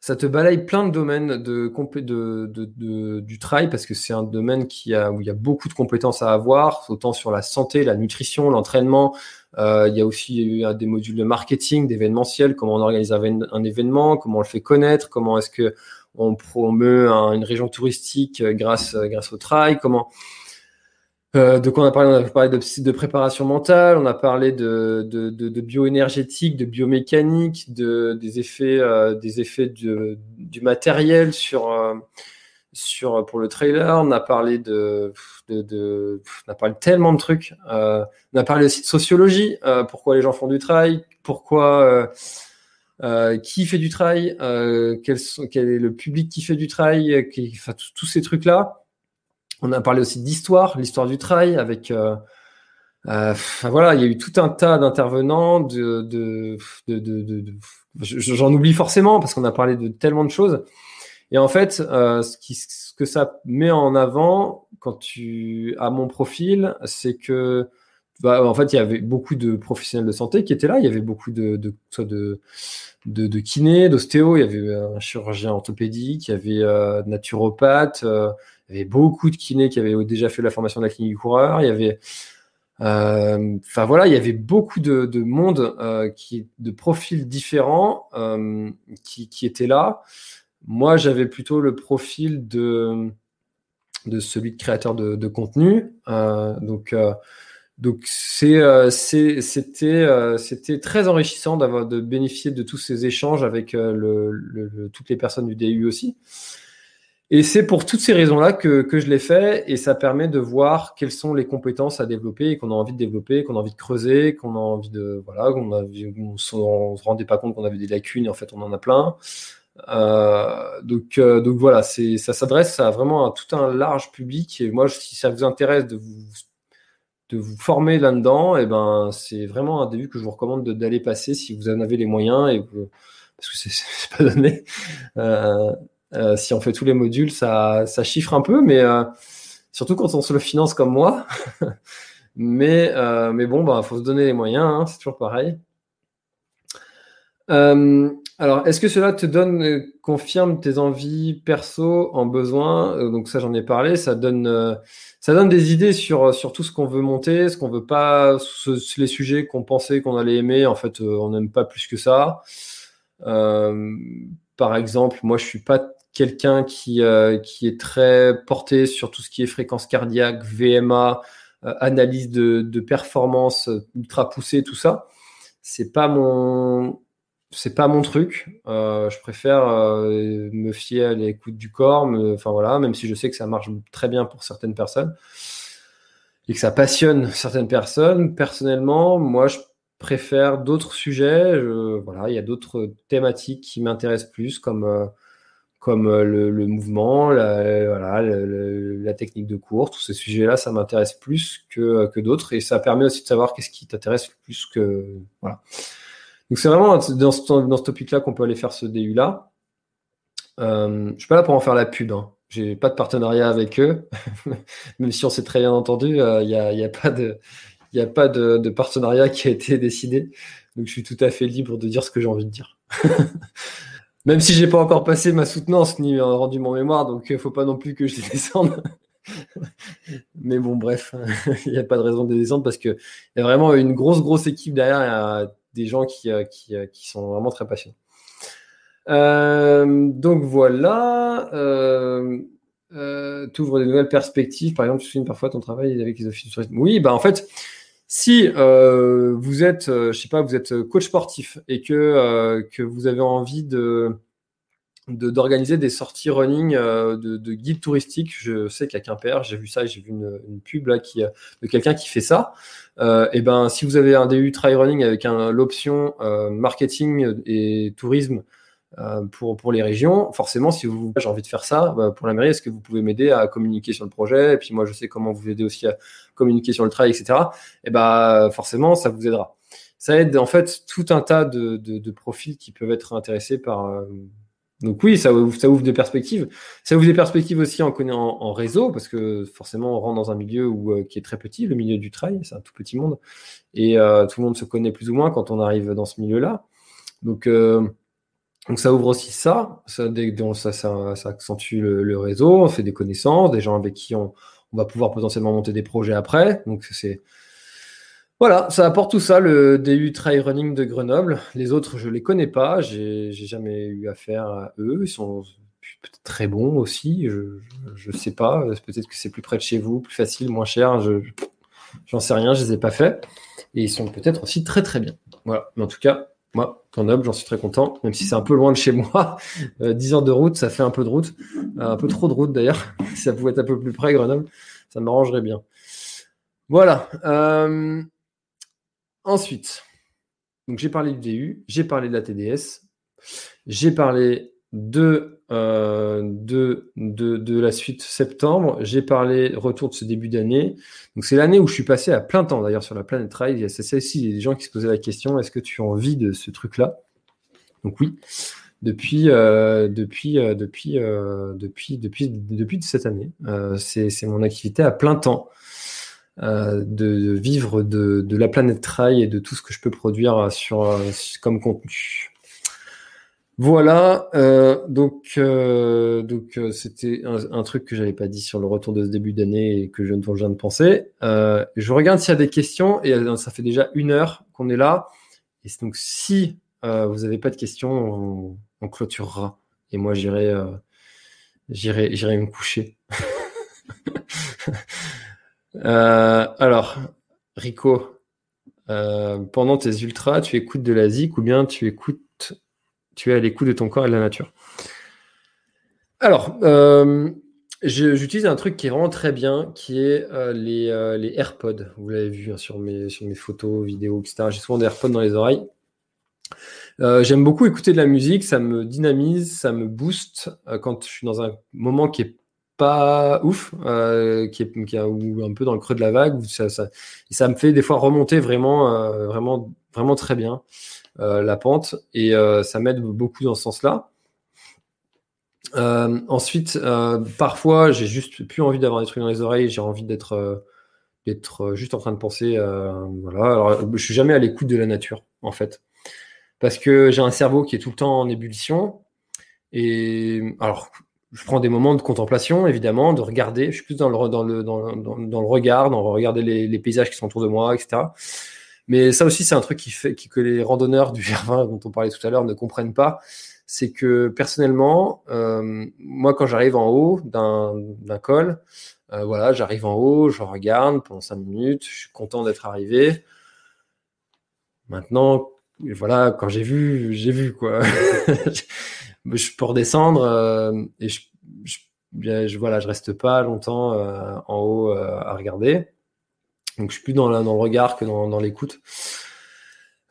Ça te balaye plein de domaines de, de, de, de du trail parce que c'est un domaine qui a, où il y a beaucoup de compétences à avoir, autant sur la santé, la nutrition, l'entraînement. Euh, il y a aussi des modules de marketing, d'événementiel, comment on organise un, événement, comment on le fait connaître, comment est-ce que on promeut un, une région touristique grâce, grâce au trail, comment euh, donc on a parlé, on a parlé de, préparation mentale, on a parlé de, de, de, bioénergétique, de biomécanique, de, des effets, euh, des effets du matériel sur, euh, sur, pour le trailer, on a parlé de, on a parlé tellement de trucs. Euh, on a parlé aussi de sociologie, euh, pourquoi les gens font du trail, pourquoi, euh, qui fait du trail, quel, est le public qui fait du trail, qui, enfin, tous ces trucs-là. On a parlé aussi d'histoire, l'histoire du trail avec. voilà, il y a eu tout un tas d'intervenants, j'en oublie forcément parce qu'on a parlé de tellement de choses. Et en fait, euh, ce, que ça met en avant quand tu as mon profil, c'est que bah, en fait, il y avait beaucoup de professionnels de santé qui étaient là. Il y avait beaucoup de, de, kinés, d'ostéo. Il y avait un chirurgien orthopédique, il y avait euh, naturopathe. Euh, il y avait beaucoup de kinés qui avaient déjà fait la formation de la clinique du coureur. Il y avait euh, enfin voilà, il y avait beaucoup de, de monde euh, qui, de profils différents euh, qui, étaient là. Moi, j'avais plutôt le profil de, celui de créateur de, contenu. Donc, donc c'est, euh, c'était, c'était très enrichissant d'avoir de bénéficier de tous ces échanges avec toutes les personnes du DU aussi. Et c'est pour toutes ces raisons-là que, que je l'ai fait et ça permet de voir quelles sont les compétences à développer et qu'on a envie de développer, qu'on a envie de creuser, qu'on a envie de voilà, qu'on on, se, se rendait pas compte qu'on avait des lacunes et en fait on en a plein. Euh, donc, euh, donc voilà, c'est, ça s'adresse à vraiment à tout un large public. Et moi, si ça vous intéresse de vous, de vous former là-dedans, et eh ben, c'est vraiment un début que je vous recommande d'aller passer si vous en avez les moyens et parce que c'est, pas donné. Euh, euh, si on fait tous les modules, ça, ça chiffre un peu, mais euh, surtout quand on se le finance comme moi. mais, euh, mais bon, il bah, faut se donner les moyens, hein, c'est toujours pareil. Alors, est-ce que cela te donne, euh, confirme tes envies perso en besoin? Euh, Donc ça, j'en ai parlé. Ça donne, euh, ça donne des idées sur, sur tout ce qu'on veut monter, ce qu'on veut pas, les sujets qu'on pensait qu'on allait aimer. En fait, on n'aime pas plus que ça. par exemple, moi, je suis pas quelqu'un qui, qui est très porté sur tout ce qui est fréquence cardiaque, VMA, analyse de, de performance ultra poussée, tout ça. C'est pas mon c'est pas mon truc. Euh, je préfère euh, me fier à l'écoute du corps, enfin voilà, même si je sais que ça marche très bien pour certaines personnes et que ça passionne certaines personnes. Personnellement, moi, je préfère d'autres sujets. voilà, il y a d'autres thématiques qui m'intéressent plus, comme euh, comme le, mouvement, la, technique de cours, tous ces sujets-là, ça m'intéresse plus que, que d'autres et ça permet aussi de savoir qu'est-ce qui t'intéresse plus que voilà. Donc c'est vraiment dans ce, dans ce topic-là qu'on peut aller faire ce DU-là. Euh, je suis pas là pour en faire la pub. Hein. J'ai pas de partenariat avec eux, même si on s'est très bien entendu. Il euh, n'y a, y a, pas de, y a pas de, partenariat qui a été décidé. Donc je suis tout à fait libre de dire ce que j'ai envie de dire. même si j'ai pas encore passé ma soutenance ni rendu mon mémoire, donc il faut pas non plus que je descende. Mais bon, bref, il n'y a pas de raison de descendre parce qu'il y a vraiment une grosse, grosse équipe derrière des gens qui, euh, euh, qui, sont vraiment très passionnés. Euh, donc voilà. Euh, T'ouvres de nouvelles perspectives. Par exemple, tu soulignes parfois ton travail avec les offices de tourisme. Oui, bah en fait, si vous êtes, je sais pas, vous êtes coach sportif et que, que vous avez envie de d'organiser des sorties running euh, de, de guides touristiques. Je sais qu'à Quimper, j'ai vu ça, j'ai vu une, pub là qui, de quelqu'un qui fait ça. Euh, et ben, si vous avez un DU trail running avec l'option euh, marketing et tourisme euh, pour, pour les régions, forcément, si vous j'ai envie de faire ça bah, pour la mairie, est-ce que vous pouvez m'aider à communiquer sur le projet? Et puis moi, je sais comment vous aider aussi à communiquer sur le trail, etc. Et ben, forcément, ça vous aidera. Ça aide en fait tout un tas de, profils qui peuvent être intéressés par euh, donc oui, ça ouvre, des perspectives. Ça ouvre des perspectives aussi en, en, en réseau, parce que forcément, on rentre dans un milieu euh, qui est très petit, le milieu du trail, c'est un tout petit monde. Et euh, tout le monde se connaît plus ou moins quand on arrive dans ce milieu-là. Donc, euh, donc ça ouvre aussi ça. Ça, ça, ça, ça accentue le, le, réseau, on fait des connaissances, des gens avec qui on, on va pouvoir potentiellement monter des projets après. Donc c'est voilà, ça apporte tout ça, le DU Trail Running de Grenoble. Les autres, je les connais pas, j'ai jamais eu affaire à eux. Ils sont très bons aussi, je ne sais pas. Peut-être que c'est plus près de chez vous, plus facile, moins cher. Je j'en sais rien, je les ai pas faits. Et ils sont peut-être aussi très très bien. Voilà, mais en tout cas, moi, Grenoble, j'en suis très content, même si c'est un peu loin de chez moi. 10 heures de route, ça fait un peu de route. un peu trop de route d'ailleurs. ça pouvait être un peu plus près, Grenoble, ça m'arrangerait bien. Voilà. ensuite, donc j'ai parlé du DU, j'ai parlé de la TDS, j'ai parlé de, euh, de, la suite septembre. J'ai parlé retour de ce début d'année. C'est l'année où je suis passé à plein temps d'ailleurs sur la planète Ride. Il y a celle-ci, il y des gens qui se posaient la question est-ce que tu as envie de ce truc-là? Donc oui, depuis, euh, euh, cette année. c'est mon activité à plein temps. de, vivre de, la planète Trail et de tout ce que je peux produire comme contenu. Voilà, euh, donc euh, donc euh, c'était un, truc que j'avais pas dit sur le retour de ce début d'année et que je, je viens de penser. je regarde s'il y a des questions et ça fait déjà une heure qu'on est là. Et donc si vous n'avez pas de questions, on, clôturera. Et moi j'irai j'irai j'irai me coucher. alors Rico, pendant tes ultras, tu écoutes de la zik ou bien tu écoutes tu es à l'écoute de ton corps et de la nature. Alors, euh, j'utilise un truc qui est vraiment très bien, qui est euh, les, euh, les, AirPods. Vous l'avez vu hein, sur, mes, photos, vidéos, etc. J'ai souvent des AirPods dans les oreilles. J'aime beaucoup écouter de la musique, ça me dynamise, ça me booste quand je suis dans un moment qui est pas ouf, qui est, ou un peu dans le creux de la vague. Ça, me fait des fois remonter vraiment très bien. Euh, la pente et euh, ça m'aide beaucoup dans ce sens-là. Euh, ensuite, parfois, j'ai juste plus envie d'avoir des trucs dans les oreilles, j'ai envie d'être juste en train de penser. voilà. Alors, je suis jamais à l'écoute de la nature, en fait, parce que j'ai un cerveau qui est tout le temps en ébullition. Et alors, je prends des moments de contemplation, évidemment, de regarder. Je suis plus dans le, dans le, dans, dans, le regard, dans regarder les, les, paysages qui sont autour de moi, etc. Mais ça aussi, c'est un truc qui fait que les randonneurs du GR20 dont on parlait tout à l'heure ne comprennent pas. C'est que personnellement, euh, moi, quand j'arrive en haut d'un col, euh, voilà, j'arrive en haut, je regarde pendant cinq minutes, je suis content d'être arrivé. Maintenant, voilà, quand j'ai vu, j'ai vu quoi. je peux redescendre euh, et je, je, je, voilà, je reste pas longtemps en haut à regarder. Donc je suis plus dans, dans le regard que dans, dans l'écoute.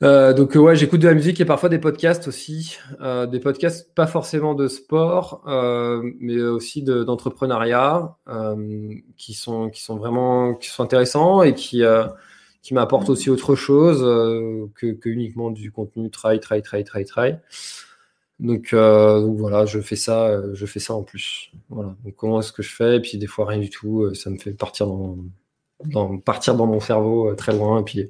Euh, donc ouais, j'écoute de la musique et parfois des podcasts aussi, euh, des podcasts pas forcément de sport, euh, mais aussi d'entrepreneuriat, qui sont qui sont vraiment qui sont intéressants et qui qui m'apportent aussi autre chose que, que, uniquement du contenu try try try try try. Donc, donc, voilà, je fais ça, je fais ça en plus. Voilà. Donc comment est-ce que je fais? Et puis des fois rien du tout, ça me fait partir dans partir dans mon cerveau euh, très loin. Et puis,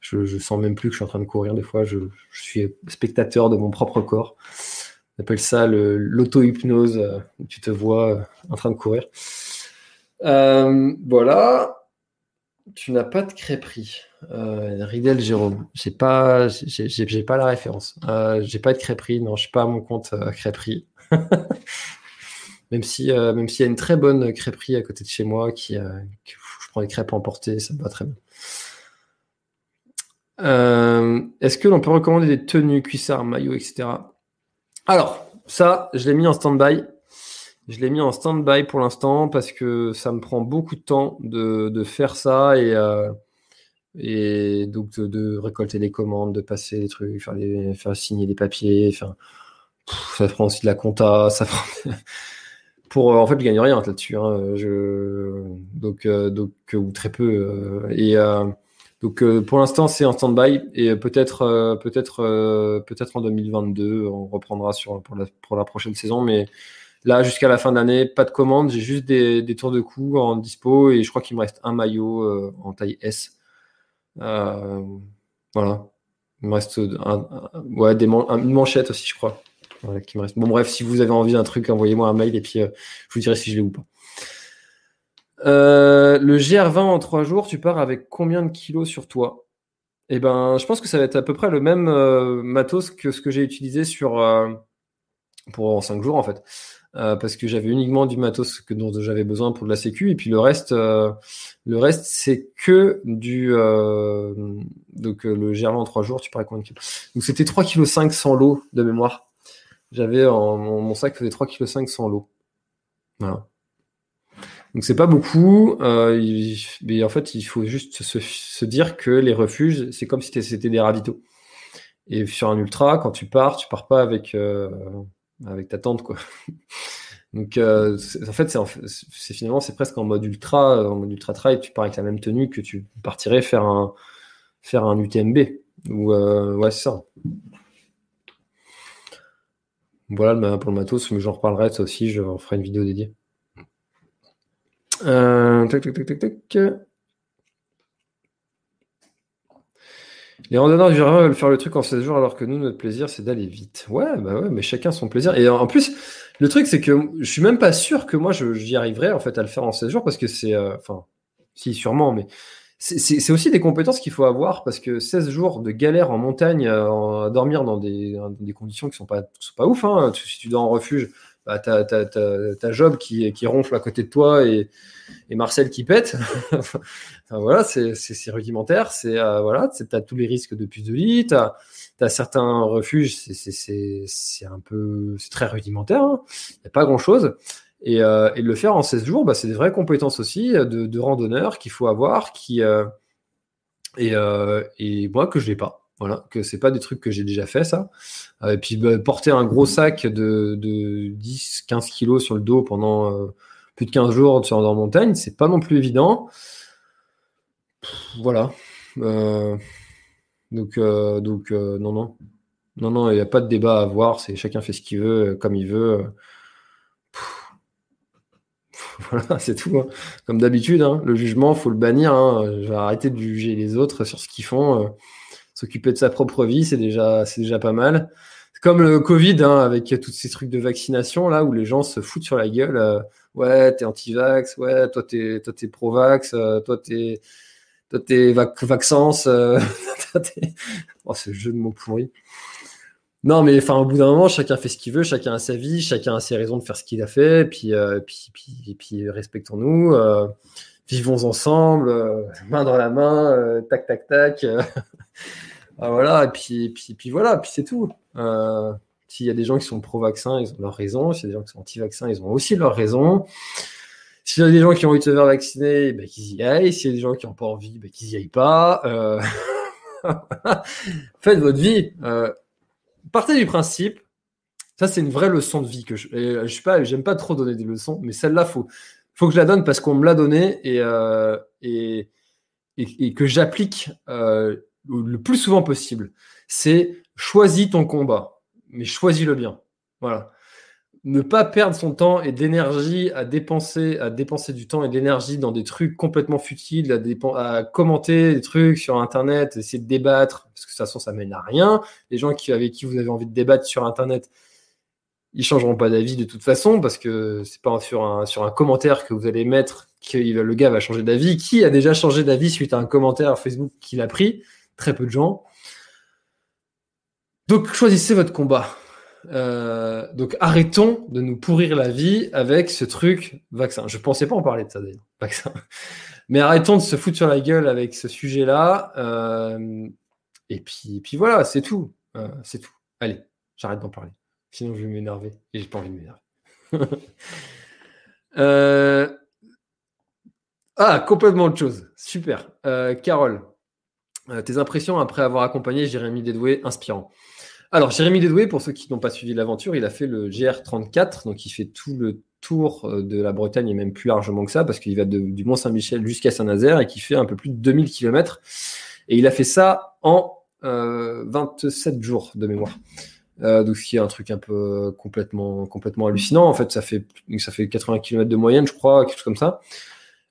je, je sens même plus que je suis en train de courir. Des fois, je, suis spectateur de mon propre corps. On appelle ça l'auto-hypnose. Euh, tu te vois euh, en train de courir. voilà. Tu n'as pas de crêperie. Ridel Jérôme. J'ai pas, j'ai pas la référence. Euh, j'ai pas de crêperie. Non, je suis pas à mon compte à crêperie. même si, même s'il y a une très bonne crêperie à côté de chez moi qui, qui les crêpes emportées, ça me va très bien. Euh, est-ce que l'on peut recommander des tenues, cuissards, maillots, etc. Alors, ça, je l'ai mis en stand-by. Je l'ai mis en stand-by pour l'instant parce que ça me prend beaucoup de temps de, faire ça et, euh, et donc de, récolter des commandes, de passer des trucs, faire, faire signer des papiers. Ça prend aussi de la compta, ça prend pour euh, en fait je gagne rien là-dessus hein, donc euh, donc euh, ou très peu et donc pour l'instant c'est en stand-by et peut-être peut-être peut-être en 2022 on reprendra sur pour la, prochaine saison mais là jusqu'à la fin d'année pas de commande j'ai juste des, tours de cou en dispo et je crois qu'il me reste un maillot en taille S. Voilà. Il me reste ouais des une manchette aussi je crois Bon, bref, si vous avez envie d'un truc, envoyez-moi un mail et puis euh, je vous dirai si je l'ai ou pas. Euh, le GR20 en trois jours, tu pars avec combien de kilos sur toi? Eh ben, je pense que ça va être à peu près le même euh, matos que ce que j'ai utilisé sur pour en cinq jours en fait. parce que j'avais uniquement du matos que, dont j'avais besoin pour de la sécu, et puis le reste, le reste c'est que du donc le gerlant en trois jours, tu parais combien de kilos? Donc c'était 3,5 kg sans l'eau de mémoire. J'avais mon, sac faisait 3,5 kg sans l'eau. Voilà. Donc c'est pas beaucoup, mais en fait il faut juste se, se dire que les refuges, c'est comme si c'était des ravitaux. Et sur un ultra, quand tu pars, tu pars pas avec avec ta tante, quoi. Donc, euh, en fait, c'est finalement, c'est presque en mode ultra, en mode ultra trail. Tu pars avec la même tenue que tu partirais faire un, faire un UTMB. Ou, euh, ouais, c'est ça. Voilà pour le matos, mais j'en reparlerai ça aussi. Je ferai une vidéo dédiée. Euh, tac, tac, tac, tac. Les randonneurs du Jura veulent faire le truc en 16 jours alors que nous, notre plaisir, c'est d'aller vite. Ouais, bah ouais, mais chacun son plaisir. Et en plus, le truc, c'est que je suis même pas sûr que moi, j'y arriverai en fait à le faire en 16 jours parce que c'est. euh, Enfin, si, sûrement, mais c'est aussi des compétences qu'il faut avoir parce que 16 jours de galère en montagne euh, à dormir dans des, dans des conditions qui sont pas, sont pas ouf. Hein. Si tu dors en refuge, bah, t'as, t'as Job qui, qui ronfle à côté de toi et, et Marcel qui pète. enfin, voilà, c'est, rudimentaire. C'est euh, voilà, t'as tous les risques de puce de lit. T'as, t'as certains refuges, c'est un peu, c'est très rudimentaire. Il hein. n'y a pas grand chose. Et, euh, et, le faire en 16 jours, bah, c'est des vraies compétences aussi de, de randonneur qu'il faut avoir, qui euh, et, euh, moi que je n'ai pas. Voilà, que c'est pas des trucs que j'ai déjà fait ça. Euh, et puis bah, porter un gros sac de, de 10-15 kilos sur le dos pendant euh, plus de 15 jours sur en montagne, c'est pas non plus évident. voilà. Euh, donc donc non non non non, il n'y a pas de débat à avoir. C'est chacun fait ce qu'il veut comme il veut. Voilà, c'est tout. Hein. Comme d'habitude, hein, le jugement, faut le bannir. Hein. Je vais arrêter de juger les autres sur ce qu'ils font. S'occuper de sa propre vie, c'est déjà, c'est déjà pas mal. Comme le Covid, avec tous ces trucs de vaccination, là, où les gens se foutent sur la gueule. Euh, ouais, t'es anti-vax, ouais, toi, t'es, toi, t'es pro-vax, euh, toi, t'es, toi, t'es vac. Euh, oh, ce jeu de mots pourri. Non, mais enfin, au bout d'un moment, chacun fait ce qu'il veut, chacun a sa vie, chacun a ses raisons de faire ce qu'il a fait, puis, puis, puis, puis, respectons-nous, vivons ensemble, main dans la main, tac, tac, tac. Ah, voilà, et puis, puis, puis voilà, puis c'est tout. Euh, s'il y a des gens qui sont pro-vaccin, ils ont leur raison. S'il y a des gens qui sont anti-vaccin, ils ont aussi leur raison. S'il y a des gens qui ont envie de se faire vacciner, ben, qu'ils y aillent. S'il y a des gens qui n'ont pas envie, ben, qu'ils y aillent pas. Euh... Faites votre vie. Euh... Partez du principe. Ça, c'est une vraie leçon de vie que je. je suis pas, j'aime pas trop donner des leçons, mais celle-là, faut, faut que je la donne parce qu'on me l'a donnée et, euh, que j'applique euh, le plus souvent possible, c'est choisis ton combat, mais choisis-le bien. Voilà. Ne pas perdre son temps et d'énergie à dépenser, à dépenser du temps et de l'énergie dans des trucs complètement futiles, à, commenter des trucs sur Internet, essayer de débattre, parce que de toute façon, ça mène à rien. Les gens qui, avec qui vous avez envie de débattre sur Internet, ils changeront pas d'avis de toute façon, parce que c'est pas sur un, sur un commentaire que vous allez mettre que le gars va changer d'avis. Qui a déjà changé d'avis suite à un commentaire Facebook qu'il a pris? Très peu de gens. Donc choisissez votre combat. Euh, donc arrêtons de nous pourrir la vie avec ce truc vaccin. Je pensais pas en parler de ça d'ailleurs, vaccin. Mais arrêtons de se foutre sur la gueule avec ce sujet-là. Euh, et puis, puis voilà, c'est tout. Euh, c'est tout. Allez, j'arrête d'en parler. Sinon, je vais m'énerver. Et j'ai pas envie de m'énerver. Ah, complètement autre chose. Super. Carole, tes impressions après avoir accompagné Jérémy Dédoué inspirant. Alors, Jérémy Dédoué, pour ceux qui n'ont pas suivi l'aventure, il a fait le GR34, donc il fait tout le tour euh, de la Bretagne et même plus largement que ça, parce qu'il va du Mont-Saint-Michel jusqu'à Saint-Nazaire et qui fait un peu plus de 2000 km. Et il a fait ça en euh, 27 jours de mémoire. Euh, donc, ce qui est un truc un peu complètement, complètement hallucinant. En fait, ça fait, ça fait 80 km de moyenne, je crois, quelque chose comme ça.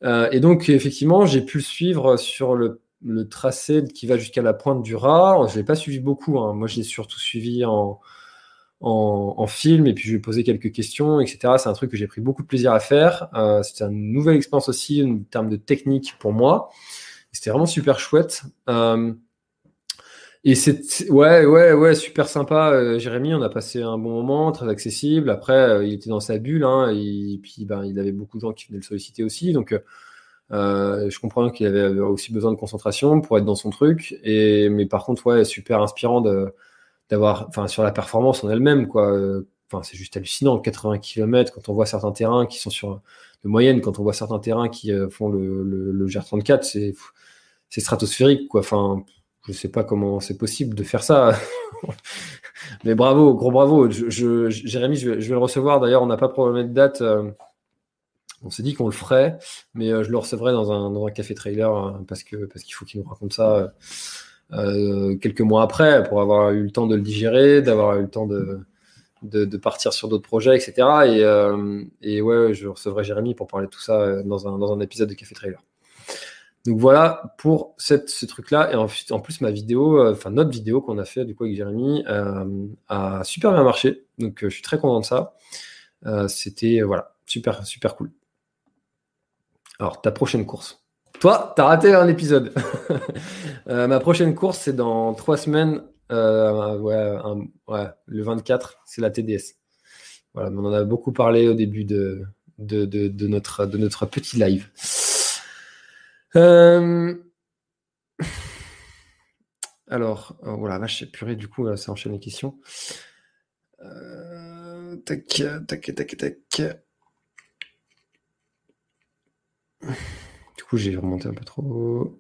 Euh, et donc, effectivement, j'ai pu le suivre sur le le tracé qui va jusqu'à la pointe du Rat. Je ne l'ai pas suivi beaucoup. Hein. Moi, je l'ai surtout suivi en, en, film et puis je lui ai posé quelques questions, etc. C'est un truc que j'ai pris beaucoup de plaisir à faire. Euh, c'était une nouvelle expérience aussi en termes de technique pour moi. C'était vraiment super chouette. Euh, Et c'est ouais, ouais, ouais, super sympa. Euh, Jérémy, on a passé un bon moment, très accessible. Après, il était dans sa bulle, hein, et puis ben, il avait beaucoup de gens qui venaient le solliciter aussi. Donc, euh, je comprends qu'il avait aussi besoin de concentration pour être dans son truc. Et mais par contre, ouais, super inspirant d'avoir, enfin, sur la performance en elle-même, quoi. Enfin, c'est juste hallucinant. 80 km, quand on voit certains terrains qui sont sur de moyenne, quand on voit certains terrains qui font le, le, le GR34, c'est c'est stratosphérique, quoi. Enfin je sais pas comment c'est possible de faire ça. Mais bravo, gros bravo. Je, Jérémy, je vais, le recevoir. D'ailleurs, on n'a pas programmé de date. Euh, on s'est dit qu'on le ferait, mais euh, je le recevrai dans un, café trailer hein, parce que parce qu'il faut qu'il nous raconte ça euh, quelques mois après pour avoir eu le temps de le digérer, d'avoir eu le temps de, partir sur d'autres projets, etc. Et, ouais, je recevrai Jérémy pour parler de tout ça dans un, épisode de café trailer. Donc voilà pour ce truc-là. Et en, plus, ma vidéo, euh, enfin notre vidéo qu'on a fait du coup avec Jérémy, euh, a super bien marché. Donc euh, je suis très content de ça. C'était voilà, super, super cool. Alors, ta prochaine course. Toi, tu as raté un épisode. ma prochaine course, c'est dans trois semaines. Ouais, le 24, c'est la TDS. Voilà, on en a beaucoup parlé au début de, notre, petit live. Euh... Alors, oh, voilà, vache, purée, du coup, ça enchaîne les questions. Euh... Tac, tac, tac, tac. Du coup, j'ai remonté un peu trop.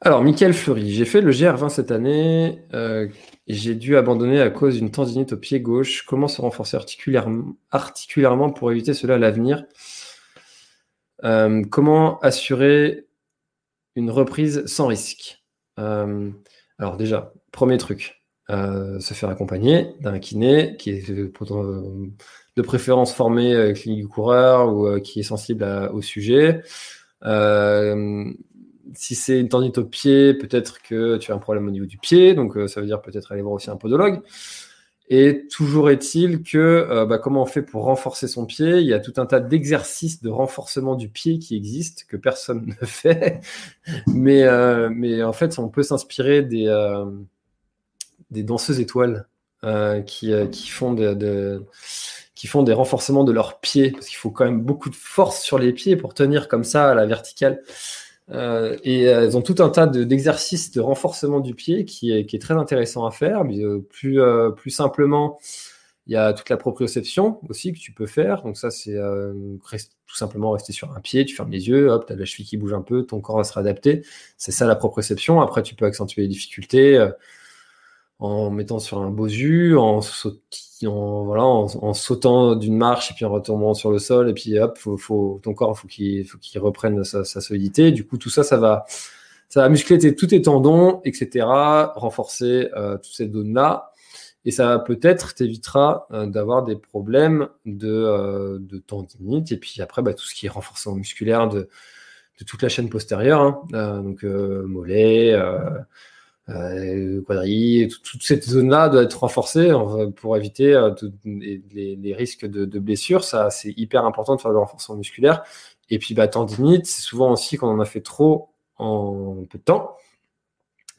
Alors, Michael Fleury, j'ai fait le GR20 cette année euh, j'ai dû abandonner à cause d'une tendinite au pied gauche. Comment se renforcer articulairement, articulairement pour éviter cela à l'avenir? Euh, Comment assurer une reprise sans risque? Euh, alors déjà, premier truc, euh, se faire accompagner d'un kiné qui est de préférence formé euh, clinique du coureur ou qui est sensible au sujet. si c'est une tendinite au pied, peut-être que tu as un problème au niveau du pied, donc ça veut dire peut-être aller voir aussi un podologue. Et toujours est-il que euh, bah, comment on fait pour renforcer son pied? Il y a tout un tas d'exercices de renforcement du pied qui existent que personne ne fait. mais, euh, en fait, on peut s'inspirer des, euh, des danseuses étoiles qui, qui, font de, qui font des renforcements de leurs pieds parce qu'il faut quand même beaucoup de force sur les pieds pour tenir comme ça à la verticale. Euh, et euh, elles ont tout un tas d'exercices de, renforcement du pied qui est, qui est, très intéressant à faire. Euh, plus, plus simplement, il y a toute la proprioception aussi que tu peux faire. Donc ça, c'est tout simplement rester sur un pied, tu fermes les yeux, hop, tu as la cheville qui bouge un peu, ton corps va se réadapter. C'est ça la proprioception. Après, tu peux accentuer les difficultés en mettant sur un bosu, en, en, voilà, en, sautant d'une marche et puis en retombant sur le sol et puis hop, faut, ton corps faut faut qu'il reprenne sa, solidité. Du coup, tout ça, ça va, ça va muscler tes, tous tes tendons, etc., renforcer euh, toutes ces zones-là. Et ça peut-être t'évitera euh, d'avoir des problèmes de, euh, de tendinite. Et puis après, bah, tout ce qui est renforcement musculaire de, de toute la chaîne postérieure, hein. donc mollet, euh, toute, cette zone-là doit être renforcée pour éviter euh, les, risques de, blessures. Ça, c'est hyper important de faire du renforcement musculaire. Et puis, bah, tendinite, c'est souvent aussi quand on en a fait trop en peu de temps.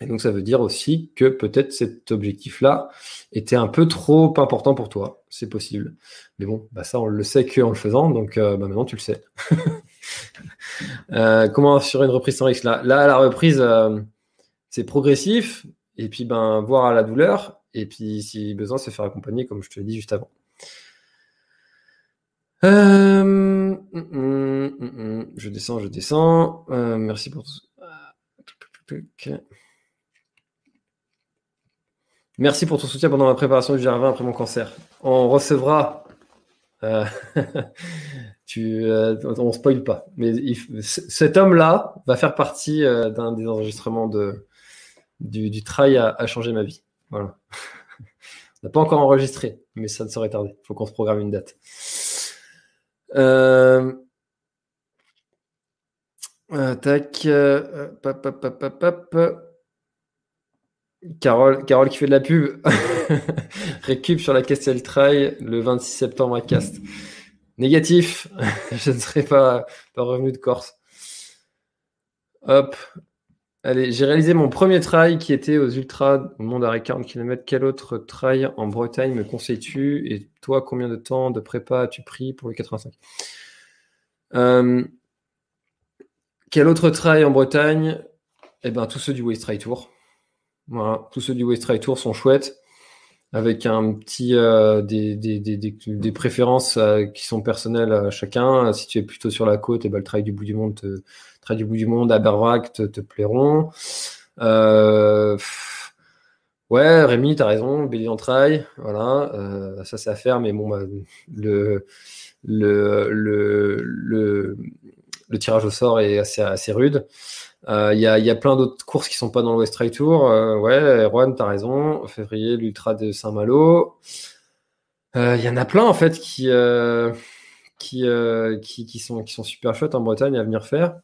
Et donc, ça veut dire aussi que peut-être cet objectif-là était un peu trop important pour toi. C'est possible. Mais bon, bah, ça, on le sait qu'en le faisant. Donc, euh, bah, maintenant, tu le sais. euh, comment assurer une reprise sans risque? Là, là, la reprise, euh, c'est progressif, et puis ben, voir à la douleur, et puis si besoin, se faire accompagner, comme je te l'ai dit juste avant. Euh, hum, hum, hum, je descends, je descends. Euh, merci pour tout. Merci pour ton soutien pendant ma préparation du GR20 après mon cancer. On recevra. Euh, tu, on spoil pas. Mais cet homme-là va faire partie d'un des enregistrements de, du, du travail a, changé ma vie. Voilà. On n'a pas encore enregistré, mais ça ne saurait tarder. Il faut qu'on se programme une date. Carole qui fait de la pub. Récup sur la Castel Trail le 26 septembre à Cast. Négatif. Je ne serai pas, pas revenu de Corse. Hop. Allez, j'ai réalisé mon premier trail qui était aux Ultras au monde à 40 km. Quel autre trail en Bretagne me conseilles-tu? Et toi, combien de temps de prépa as-tu pris pour les 85 euh, Quel autre trail en Bretagne? Eh bien, tous ceux du Waste Trail Tour. Voilà, tous ceux du Waste Trail Tour sont chouettes avec un petit euh, des, des, des, des, préférences euh, qui sont personnelles à chacun. Si tu es plutôt sur la côte, et eh ben, le trail du bout du monde, te, du bout du monde, à te, te plairont. Euh, ouais, Rémi, t'as raison, Billy en trail, voilà, ça c'est à faire, mais bon, bah, le, le, le, le, le tirage au sort est assez, assez rude. Il euh, y, a, y, a, plein d'autres courses qui sont pas dans le West Trail Tour. Euh, ouais, Erwan, t'as raison. Février, l'Ultra de Saint-Malo. Il euh, y en a plein en fait qui, qui, qui, sont, qui sont super chouettes en Bretagne à venir faire.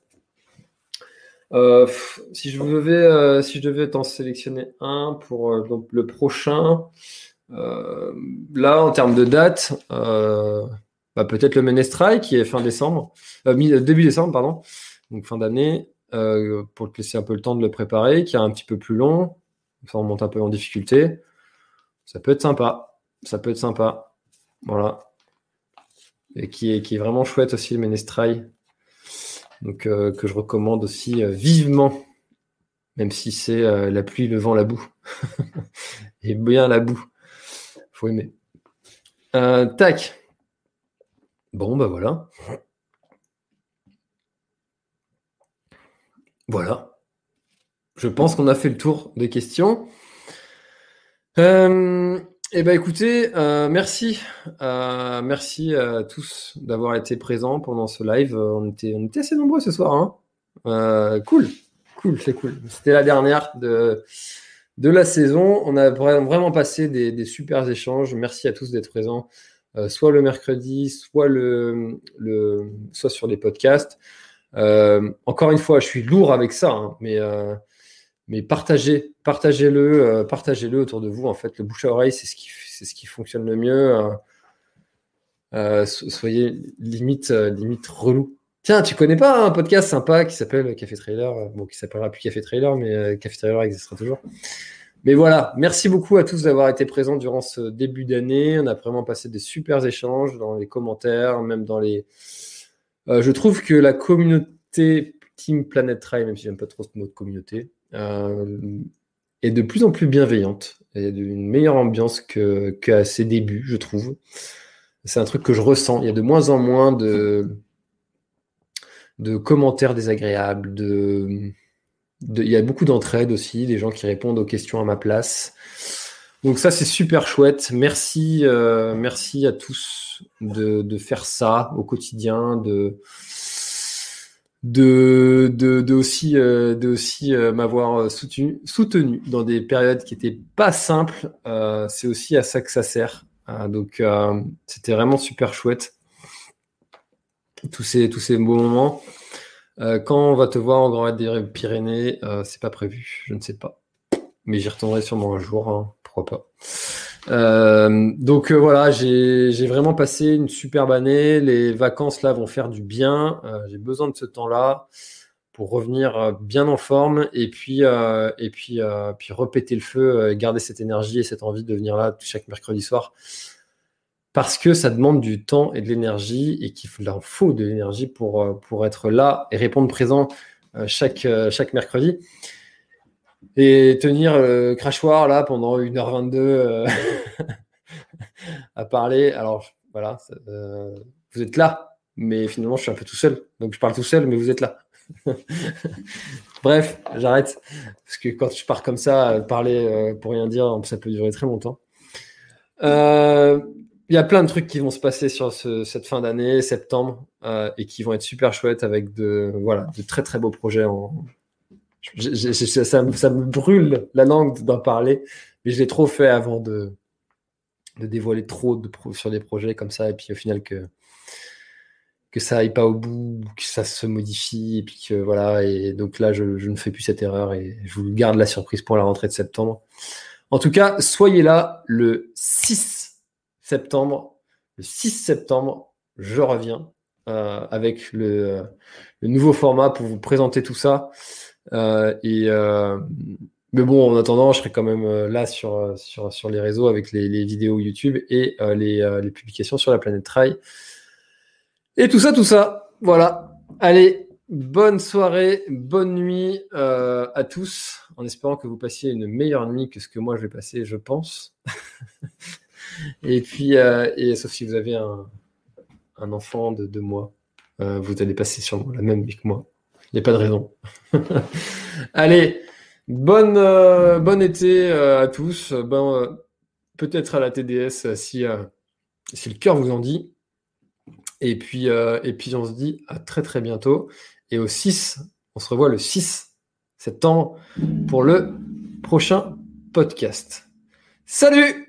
si je devais, si je devais t'en sélectionner un pour donc, le prochain, là en termes de date, bah, peut-être le Menestrai qui est fin décembre, début décembre pardon, donc fin d'année. Euh, pour te laisser un peu le temps de le préparer, qui est un petit peu plus long. Ça remonte un peu en difficulté. Ça peut être sympa. Ça peut être sympa. Voilà. Et qui est, vraiment chouette aussi, le Menestrai. Donc, euh, que je recommande aussi euh, vivement. Même si c'est la pluie, le vent, la boue. Et bien la boue. Faut aimer. tac. Bon, bah voilà. Voilà. Je pense qu'on a fait le tour des questions. Euh, eh ben écoutez, euh, merci, euh, merci à tous d'avoir été présents pendant ce live. On était, on assez nombreux ce soir. Hein. cool, cool, c'est cool. C'était la dernière de, de la saison. On a vraiment passé des, des super échanges. Merci à tous d'être présents, soit le mercredi, soit le, le, soit sur les podcasts. Euh, encore une fois, je suis lourd avec ça, hein, mais, euh, mais partagez, partagez-le, euh, partagez-le autour de vous. En fait, le bouche à oreille, c'est ce qui, c'est ce qui fonctionne le mieux. soyez limite, limite relou. Tiens, tu connais pas un podcast sympa qui s'appelle Café Trailer Bon, qui s'appellera plus Café Trailer, mais Café Trailer existera toujours. Mais voilà, merci beaucoup à tous d'avoir été présents durant ce début d'année. On a vraiment passé des super échanges dans les commentaires, même dans les, euh, je trouve que la communauté Team Planet Trail, même si j'aime pas trop ce mot de communauté, euh, est de plus en plus bienveillante et d'une meilleure ambiance qu'à ses débuts, je trouve. C'est un truc que je ressens. Il y a de moins en moins de, commentaires désagréables, il y a beaucoup d'entraide aussi, des gens qui répondent aux questions à ma place. Donc ça, c'est super chouette. Merci, euh, merci à tous de, faire ça au quotidien, de, de, de, aussi, de aussi euh, euh, m'avoir soutenu, soutenu dans des périodes qui n'étaient pas simples. C'est aussi à ça que ça sert. donc, c'était vraiment super chouette. Tous ces, tous ces beaux moments. quand on va te voir en Grand Pyrénées, c'est pas prévu, je ne sais pas. Mais j'y retournerai sûrement un jour, hein, pourquoi pas. Euh, donc euh, voilà, j'ai vraiment passé une superbe année. Les vacances là vont faire du bien. Euh, j'ai besoin de ce temps-là pour revenir bien en forme et puis et puis puis repéter le feu, garder cette énergie et cette envie de venir là chaque mercredi soir. Parce que ça demande du temps et de l'énergie et qu'il en faut de l'énergie pour, être là et répondre présent chaque mercredi. Et tenir le crachoir là pendant 1h22 euh, à parler. Alors voilà, euh, vous êtes là, mais finalement je suis un peu tout seul. Donc je parle tout seul, mais vous êtes là. Bref, j'arrête. Parce que quand je pars comme ça, parler euh, pour rien dire, ça peut durer très longtemps. Il y a plein de trucs qui vont se passer sur cette fin d'année, septembre, et qui vont être super chouettes avec de, voilà, de très très beaux projets en, ça, me brûle la langue d'en parler, mais je l'ai trop fait avant de, de dévoiler trop de sur des projets comme ça, et puis au final que, que ça aille pas au bout, que ça se modifie, et puis que voilà, et donc là je, ne fais plus cette erreur et je vous garde la surprise pour la rentrée de septembre. En tout cas, soyez là le 6 septembre. Le 6 septembre, je reviens euh, avec le, le, nouveau format pour vous présenter tout ça. Et mais bon, en attendant, je serai quand même là sur, sur, sur les réseaux avec les, les vidéos YouTube et les, les, publications sur la planète Trail. Et tout ça, tout ça. Voilà. Allez, bonne soirée, bonne nuit à tous, en espérant que vous passiez une meilleure nuit que ce que moi je vais passer, je pense. et puis, et sauf si vous avez un, un enfant de deux mois, euh, vous allez passer sur la même vie que moi. Il n'y a pas de raison. allez, bonne, euh, bon été euh, à tous. Ben, peut-être à la TDS si, si le cœur vous en dit. Et puis, et puis, on se dit à très très bientôt. Et au 6, on se revoit le 6 septembre pour le prochain podcast. Salut